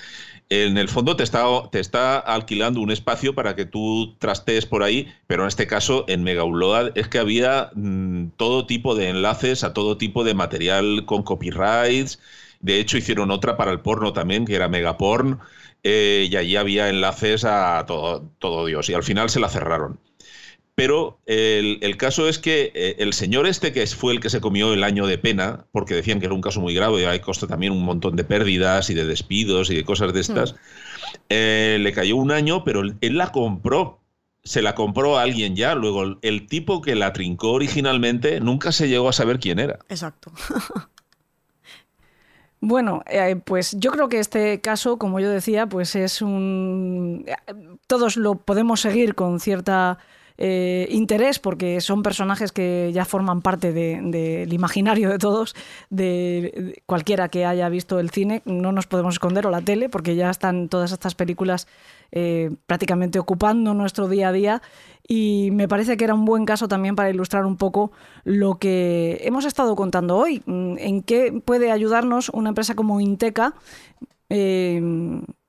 En el fondo te está, te está alquilando un espacio para que tú trastees por ahí, pero en este caso en Megauload es que había mm, todo tipo de enlaces a todo tipo de material con copyrights. De hecho, hicieron otra para el porno también, que era Megaporn, eh, y allí había enlaces a todo, todo Dios, y al final se la cerraron. Pero el, el caso es que eh, el señor este, que fue el que se comió el año de pena, porque decían que era un caso muy grave, y hay costa también un montón de pérdidas y de despidos y de cosas de estas, eh, le cayó un año, pero él la compró. Se la compró a alguien ya. Luego, el tipo que la trincó originalmente nunca se llegó a saber quién era. Exacto. [LAUGHS] Bueno, eh, pues yo creo que este caso, como yo decía, pues es un... Todos lo podemos seguir con cierta eh, interés porque son personajes que ya forman parte de- del imaginario de todos, de, de cualquiera que haya visto el cine, no nos podemos esconder o la tele porque ya están todas estas películas eh, prácticamente ocupando nuestro día a día. Y me parece que era un buen caso también para ilustrar un poco lo que hemos estado contando hoy, mm, en qué puede ayudarnos una empresa como Inteca, eh,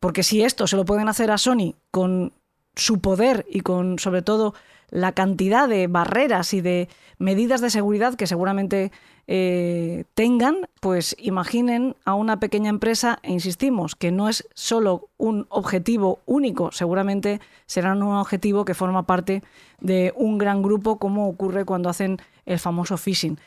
porque si esto se lo pueden hacer a Sony con su poder y con sobre todo la cantidad de barreras y de medidas de seguridad que seguramente eh, tengan, pues imaginen a una pequeña empresa, e insistimos, que no es solo un objetivo único, seguramente será un objetivo que forma parte de un gran grupo, como ocurre cuando hacen el famoso phishing.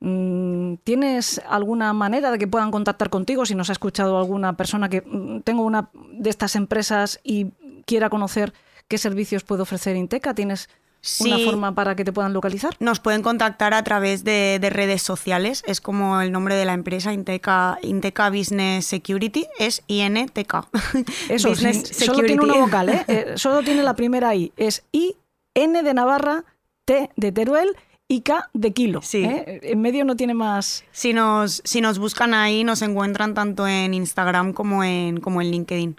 Mm, ¿Tienes alguna manera de que puedan contactar contigo si nos ha escuchado alguna persona que mm, tengo una de estas empresas y quiera conocer qué servicios puede ofrecer Inteca? ¿Tienes una forma para que te puedan localizar? Nos pueden contactar a través de, redes sociales, es como el nombre de la empresa, Inteca, Inteca Business Security, es INTK. Eso, [LAUGHS] Business solo tiene una vocal, ¿eh? ¿eh? solo tiene la primera I, es I, N de Navarra, T de Teruel y K de kilo. Sí. ¿eh? En medio no tiene más. Si nos, si nos buscan ahí, nos encuentran tanto en Instagram como en, como en LinkedIn.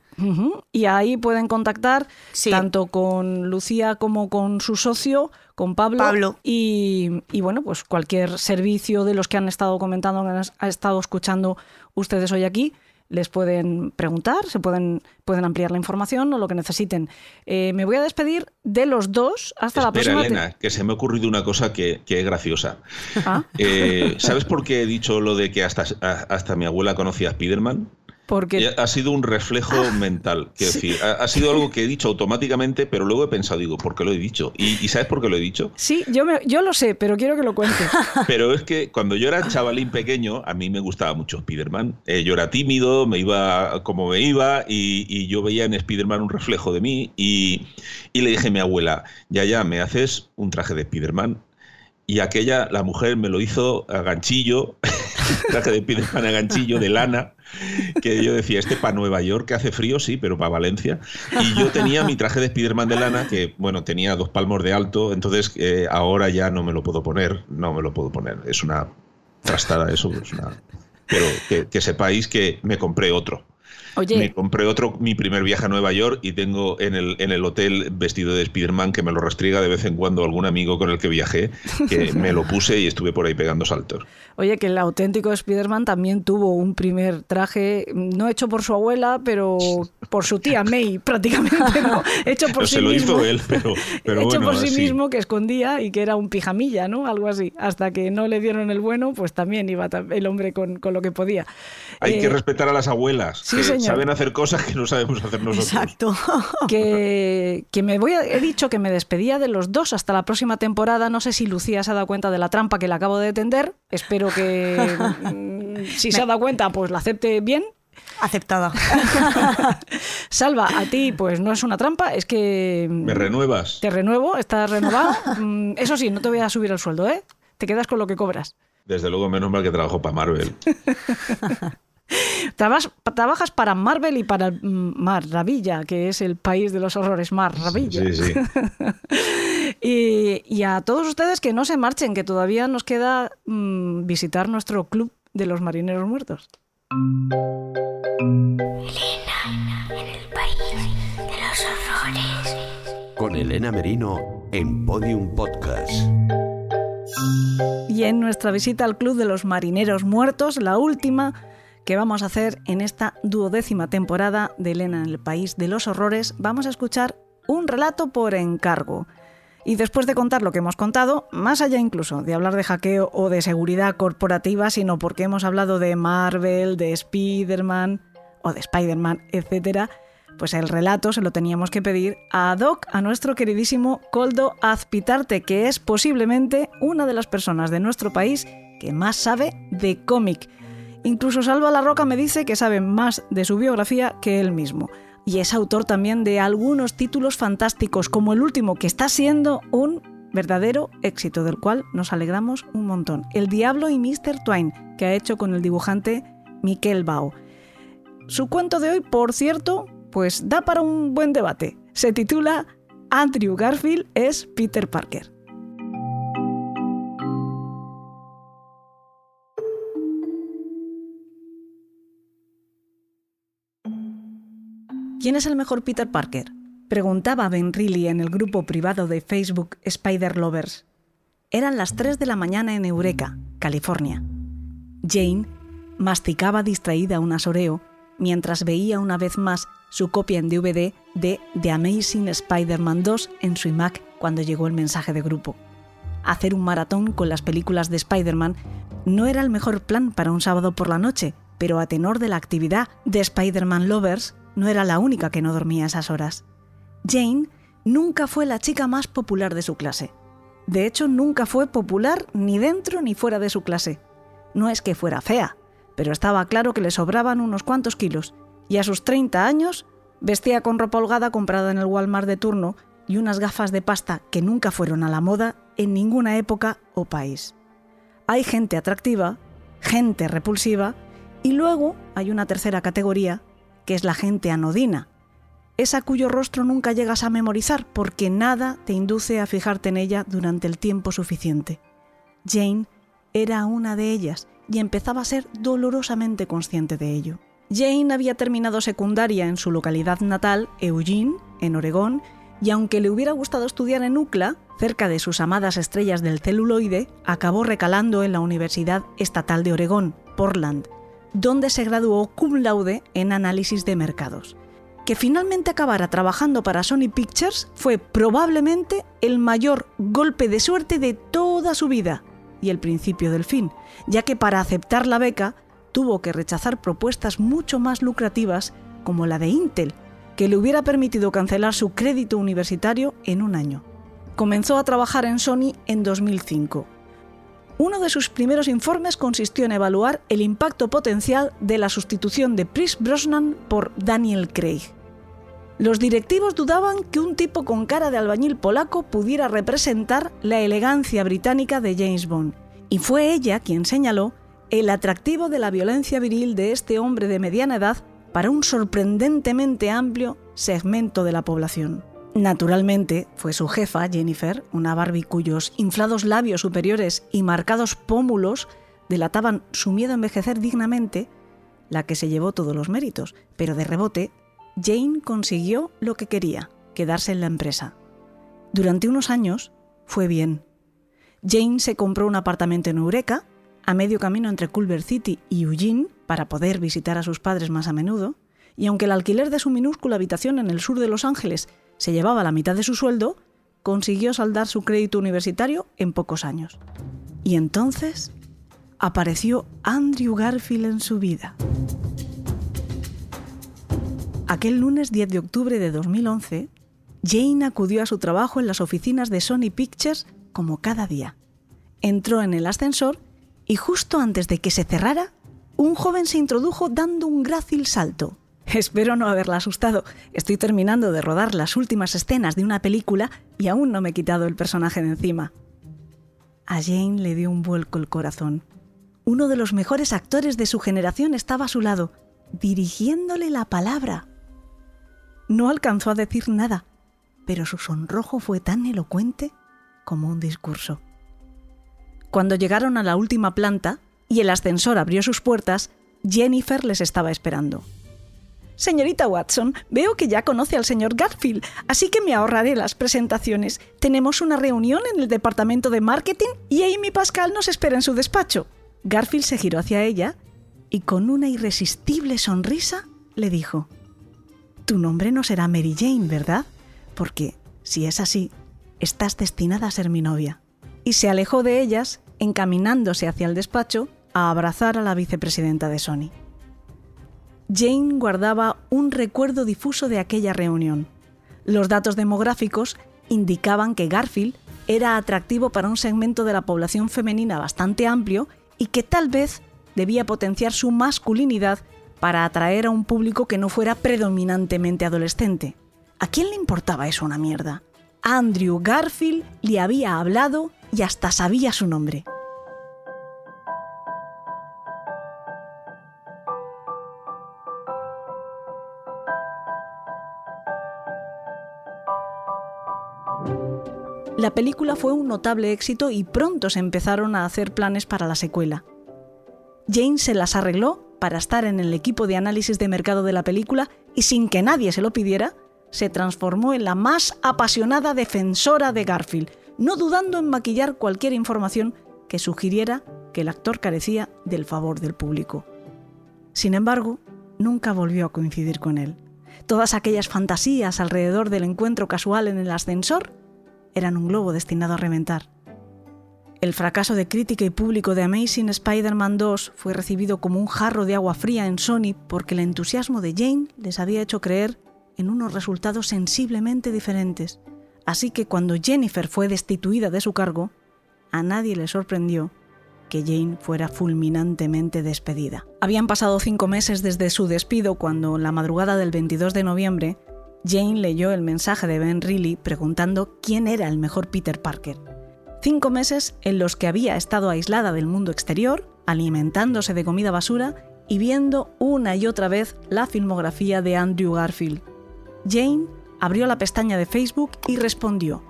Y ahí pueden contactar tanto con Lucía como con su socio, con Pablo. Pablo. Y, y, bueno, pues cualquier servicio de los que han estado comentando, que han estado escuchando ustedes hoy aquí, les pueden preguntar, se pueden, pueden ampliar la información o lo que necesiten. Eh, me voy a despedir de los dos hasta la próxima. Elena, que se me ha ocurrido una cosa que, es graciosa. Ah. Eh, ¿Sabes por qué he dicho lo de que hasta, hasta mi abuela conocía a Spiderman? Porque... Ha sido un reflejo mental. decir, ha, sido algo que he dicho automáticamente, pero luego he pensado, digo, ¿por qué lo he dicho? ¿Y, sabes por qué lo he dicho? Sí, yo, yo lo sé, pero quiero que lo cuente. [LAUGHS] Pero es que cuando yo era chavalín pequeño, a mí me gustaba mucho Spiderman. Eh, yo era tímido, me iba como me iba, y, yo veía en Spiderman un reflejo de mí, y, y le dije a mi abuela, ya, ya, ¿me haces un traje de Spiderman? Y aquella, la mujer me lo hizo a ganchillo, [LAUGHS] traje de Spiderman a ganchillo, de lana, que yo decía, este para Nueva York, que hace frío, sí, pero para Valencia. Y yo tenía mi traje de Spiderman de lana, que, bueno, tenía dos palmos de alto, entonces eh, ahora ya no me lo puedo poner, no me lo puedo poner. Es una trastada eso, es una... Pero que sepáis que me compré otro. Me compré otro, mi primer viaje a Nueva York y tengo en el, en el hotel vestido de Spiderman que me lo restriega de vez en cuando algún amigo con el que viajé, que [LAUGHS] me lo puse y estuve por ahí pegando saltos. Oye, que el auténtico Spiderman también tuvo un primer traje, no hecho por su abuela, pero por su tía May, [LAUGHS] prácticamente, ¿no? Hecho por sí se lo hizo él, pero, pero Hecho por sí mismo, que escondía y que era un pijamilla, ¿no? Algo así. Hasta que no le dieron el bueno, pues también iba el hombre con, con lo que podía. Hay que eh, respetar a las abuelas. Sí, señor saben hacer cosas que no sabemos hacer nosotros. Exacto. [LAUGHS] que, que me voy he dicho que me despedía de los dos hasta la próxima temporada. No sé si Lucía se ha dado cuenta de la trampa que le acabo de tender. Espero que mm, si [LAUGHS] se ha dado cuenta, pues la acepte bien. Aceptada. [LAUGHS] Salva, a ti pues no es una trampa, es que... Me renuevas. Te renuevo, estás renovado. Mm, eso sí, no te voy a subir el sueldo, ¿eh? Te quedas con lo que cobras. Desde luego, menos mal que trabajo para Marvel. Trabajas para Marvel y para Maravilla, que es el país de los horrores, Maravilla. Sí, sí. [LAUGHS] y, a todos ustedes que no se marchen, que todavía nos queda mm, visitar nuestro club de los marineros muertos. Elena, en el país de los horrores. Con Elena Merino en Podium Podcast. Y en nuestra visita al Club de los Marineros Muertos, la última, que vamos a hacer en esta duodécima temporada de Elena en el País de los Horrores, vamos a escuchar un relato por encargo. Y después de contar lo que hemos contado, más allá incluso de hablar de hackeo o de seguridad corporativa, sino porque hemos hablado de Marvel, de Spider-Man o de Spider-Man, etc., pues el relato se lo teníamos que pedir a Doc, a nuestro queridísimo Coldo Azpitarte, que es posiblemente una de las personas de nuestro país que más sabe de cómic. Incluso Salva La Roca me dice que sabe más de su biografía que él mismo. Y es autor también de algunos títulos fantásticos, como el último, que está siendo un verdadero éxito, del cual nos alegramos un montón. El Diablo y Mr. Twain, que ha hecho con el dibujante Miquel Bao. Su cuento de hoy, por cierto, pues da para un buen debate. Se titula Andrew Garfield es Peter Parker. ¿Quién es el mejor Peter Parker? Preguntaba Ben Reilly en el grupo privado de Facebook Spider Lovers. Eran las 3 de la mañana en Eureka, California. Jane masticaba distraída un asoreo mientras veía una vez más su copia en DVD de The Amazing Spider-Man 2 en su iMac cuando llegó el mensaje de grupo. Hacer un maratón con las películas de Spider-Man no era el mejor plan para un sábado por la noche, pero a tenor de la actividad de Spider-Man Lovers, no era la única que no dormía esas horas. Jane nunca fue la chica más popular de su clase. De hecho, nunca fue popular ni dentro ni fuera de su clase. No es que fuera fea, pero estaba claro que le sobraban unos cuantos kilos, y a sus 30 años vestía con ropa holgada comprada en el Walmart de turno y unas gafas de pasta que nunca fueron a la moda en ninguna época o país. Hay gente atractiva, gente repulsiva, y luego hay una tercera categoría, que es la gente anodina, esa cuyo rostro nunca llegas a memorizar porque nada te induce a fijarte en ella durante el tiempo suficiente. Jane era una de ellas y empezaba a ser dolorosamente consciente de ello. Jane había terminado secundaria en su localidad natal, Eugene, en Oregón, y aunque le hubiera gustado estudiar en UCLA, cerca de sus amadas estrellas del celuloide, acabó recalando en la Universidad Estatal de Oregón, Portland, donde se graduó cum laude en análisis de mercados. Que finalmente acabara trabajando para Sony Pictures fue probablemente el mayor golpe de suerte de toda su vida y el principio del fin, ya que para aceptar la beca tuvo que rechazar propuestas mucho más lucrativas como la de Intel, que le hubiera permitido cancelar su crédito universitario en un año. Comenzó a trabajar en Sony en 2005. Uno de sus primeros informes consistió en evaluar el impacto potencial de la sustitución de Chris Brosnan por Daniel Craig. Los directivos dudaban que un tipo con cara de albañil polaco pudiera representar la elegancia británica de James Bond, y fue ella quien señaló el atractivo de la violencia viril de este hombre de mediana edad para un sorprendentemente amplio segmento de la población. Naturalmente, fue su jefa, Jennifer, una Barbie cuyos inflados labios superiores y marcados pómulos delataban su miedo a envejecer dignamente, la que se llevó todos los méritos, pero de rebote, Jane consiguió lo que quería, quedarse en la empresa. Durante unos años fue bien. Jane se compró un apartamento en Eureka, a medio camino entre Culver City y Eugene para poder visitar a sus padres más a menudo, y aunque el alquiler de su minúscula habitación en el sur de Los Ángeles se llevaba la mitad de su sueldo, consiguió saldar su crédito universitario en pocos años. Y entonces apareció Andrew Garfield en su vida. Aquel lunes 10 de octubre de 2011, Jane acudió a su trabajo en las oficinas de Sony Pictures como cada día. Entró en el ascensor y justo antes de que se cerrara, un joven se introdujo dando un grácil salto. [LAUGHS] Espero no haberla asustado. Estoy terminando de rodar las últimas escenas de una película y aún no me he quitado el personaje de encima. A Jane le dio un vuelco el corazón. Uno de los mejores actores de su generación estaba a su lado, dirigiéndole la palabra. No alcanzó a decir nada, pero su sonrojo fue tan elocuente como un discurso. Cuando llegaron a la última planta y el ascensor abrió sus puertas, Jennifer les estaba esperando. Señorita Watson, veo que ya conoce al señor Garfield, así que me ahorraré las presentaciones. Tenemos una reunión en el departamento de marketing y Amy Pascal nos espera en su despacho. Garfield se giró hacia ella y con una irresistible sonrisa le dijo, Tu nombre no será Mary Jane, ¿verdad? Porque, si es así, estás destinada a ser mi novia. Y se alejó de ellas encaminándose hacia el despacho a abrazar a la vicepresidenta de Sony. Jane guardaba un recuerdo difuso de aquella reunión. Los datos demográficos indicaban que Garfield era atractivo para un segmento de la población femenina bastante amplio y que tal vez debía potenciar su masculinidad para atraer a un público que no fuera predominantemente adolescente. ¿A quién le importaba eso una mierda? Andrew Garfield le había hablado y hasta sabía su nombre. La película fue un notable éxito y pronto se empezaron a hacer planes para la secuela. Jane se las arregló para estar en el equipo de análisis de mercado de la película y sin que nadie se lo pidiera, se transformó en la más apasionada defensora de Garfield, no dudando en maquillar cualquier información que sugiriera que el actor carecía del favor del público. Sin embargo, nunca volvió a coincidir con él. Todas aquellas fantasías alrededor del encuentro casual en el ascensor eran un globo destinado a reventar. El fracaso de crítica y público de Amazing Spider-Man 2 fue recibido como un jarro de agua fría en Sony porque el entusiasmo de Jane les había hecho creer en unos resultados sensiblemente diferentes. Así que cuando Jennifer fue destituida de su cargo, a nadie le sorprendió que Jane fuera fulminantemente despedida. Habían pasado cinco meses desde su despido cuando, la madrugada del 22 de noviembre, Jane leyó el mensaje de Ben Reilly preguntando quién era el mejor Peter Parker. Cinco meses en los que había estado aislada del mundo exterior, alimentándose de comida basura y viendo una y otra vez la filmografía de Andrew Garfield. Jane abrió la pestaña de Facebook y respondió,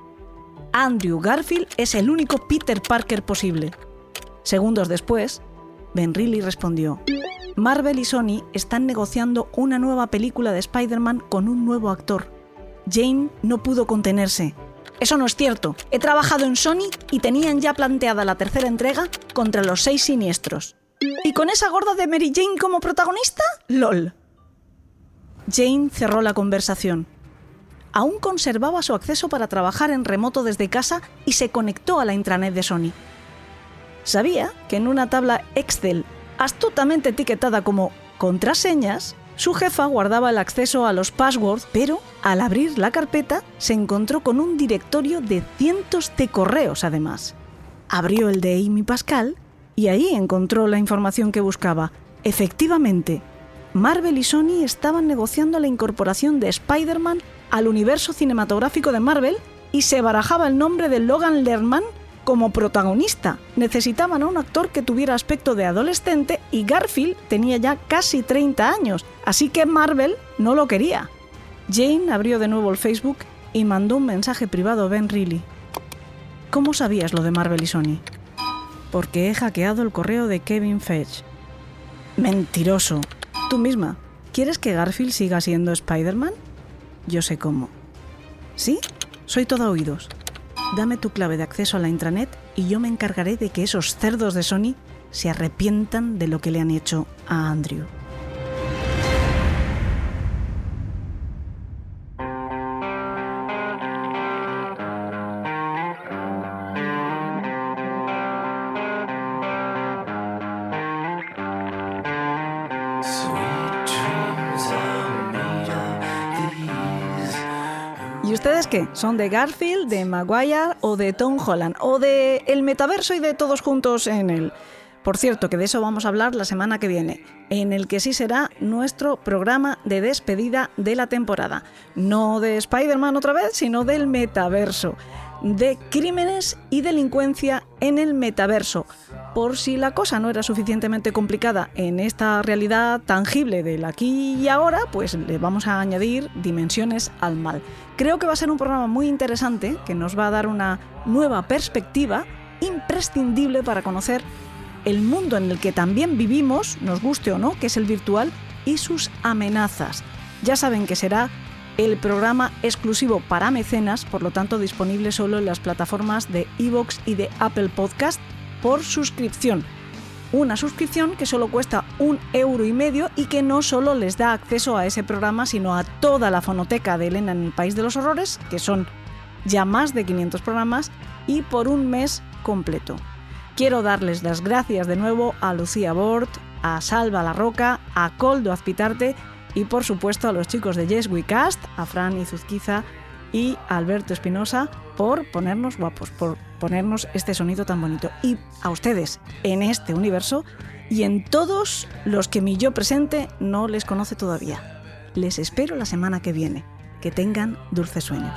Andrew Garfield es el único Peter Parker posible. Segundos después, Ben Reilly respondió, Marvel y Sony están negociando una nueva película de Spider-Man con un nuevo actor. Jane no pudo contenerse. Eso no es cierto. He trabajado en Sony y tenían ya planteada la tercera entrega contra los seis siniestros. ¿Y con esa gorda de Mary Jane como protagonista? LOL. Jane cerró la conversación. Aún conservaba su acceso para trabajar en remoto desde casa y se conectó a la intranet de Sony. Sabía que en una tabla Excel astutamente etiquetada como contraseñas, su jefa guardaba el acceso a los passwords, pero al abrir la carpeta se encontró con un directorio de cientos de correos además. Abrió el de Amy Pascal y ahí encontró la información que buscaba. Efectivamente, Marvel y Sony estaban negociando la incorporación de Spider-Man al universo cinematográfico de Marvel y se barajaba el nombre de Logan Lerman como protagonista. Necesitaban a un actor que tuviera aspecto de adolescente y Garfield tenía ya casi 30 años, así que Marvel no lo quería. Jane abrió de nuevo el Facebook y mandó un mensaje privado a Ben Reilly. ¿Cómo sabías lo de Marvel y Sony? Porque he hackeado el correo de Kevin Feige. Mentiroso. Tú misma. ¿Quieres que Garfield siga siendo Spider-Man? Yo sé cómo. ¿Sí? Soy todo oídos. Dame tu clave de acceso a la intranet y yo me encargaré de que esos cerdos de Sony se arrepientan de lo que le han hecho a Andrew. ¿Y ustedes qué? ¿Son de Garfield, de Maguire o de Tom Holland? ¿O de el metaverso y de todos juntos en él? Por cierto, que de eso vamos a hablar la semana que viene, en el que sí será nuestro programa de despedida de la temporada. No de Spider-Man otra vez, sino del metaverso. De crímenes y delincuencia en el metaverso. Por si la cosa no era suficientemente complicada en esta realidad tangible del aquí y ahora, pues le vamos a añadir dimensiones al mal. Creo que va a ser un programa muy interesante que nos va a dar una nueva perspectiva imprescindible para conocer el mundo en el que también vivimos, nos guste o no, que es el virtual, y sus amenazas. Ya saben que será el programa exclusivo para mecenas, por lo tanto disponible solo en las plataformas de Evox y de Apple Podcast por suscripción. Una suscripción que solo cuesta un euro y medio y que no solo les da acceso a ese programa, sino a toda la fonoteca de Elena en el País de los Horrores, que son ya más de 500 programas, y por un mes completo. Quiero darles las gracias de nuevo a Lucía Bort, a Salva La Roca, a Coldo Azpitarte y por supuesto a los chicos de Yes We Cast, a Fran Izuzquiza y a Alberto Espinosa por ponernos guapos, por ponernos este sonido tan bonito. Y a ustedes en este universo y en todos los que mi yo presente no les conoce todavía. Les espero la semana que viene. Que tengan dulces sueños.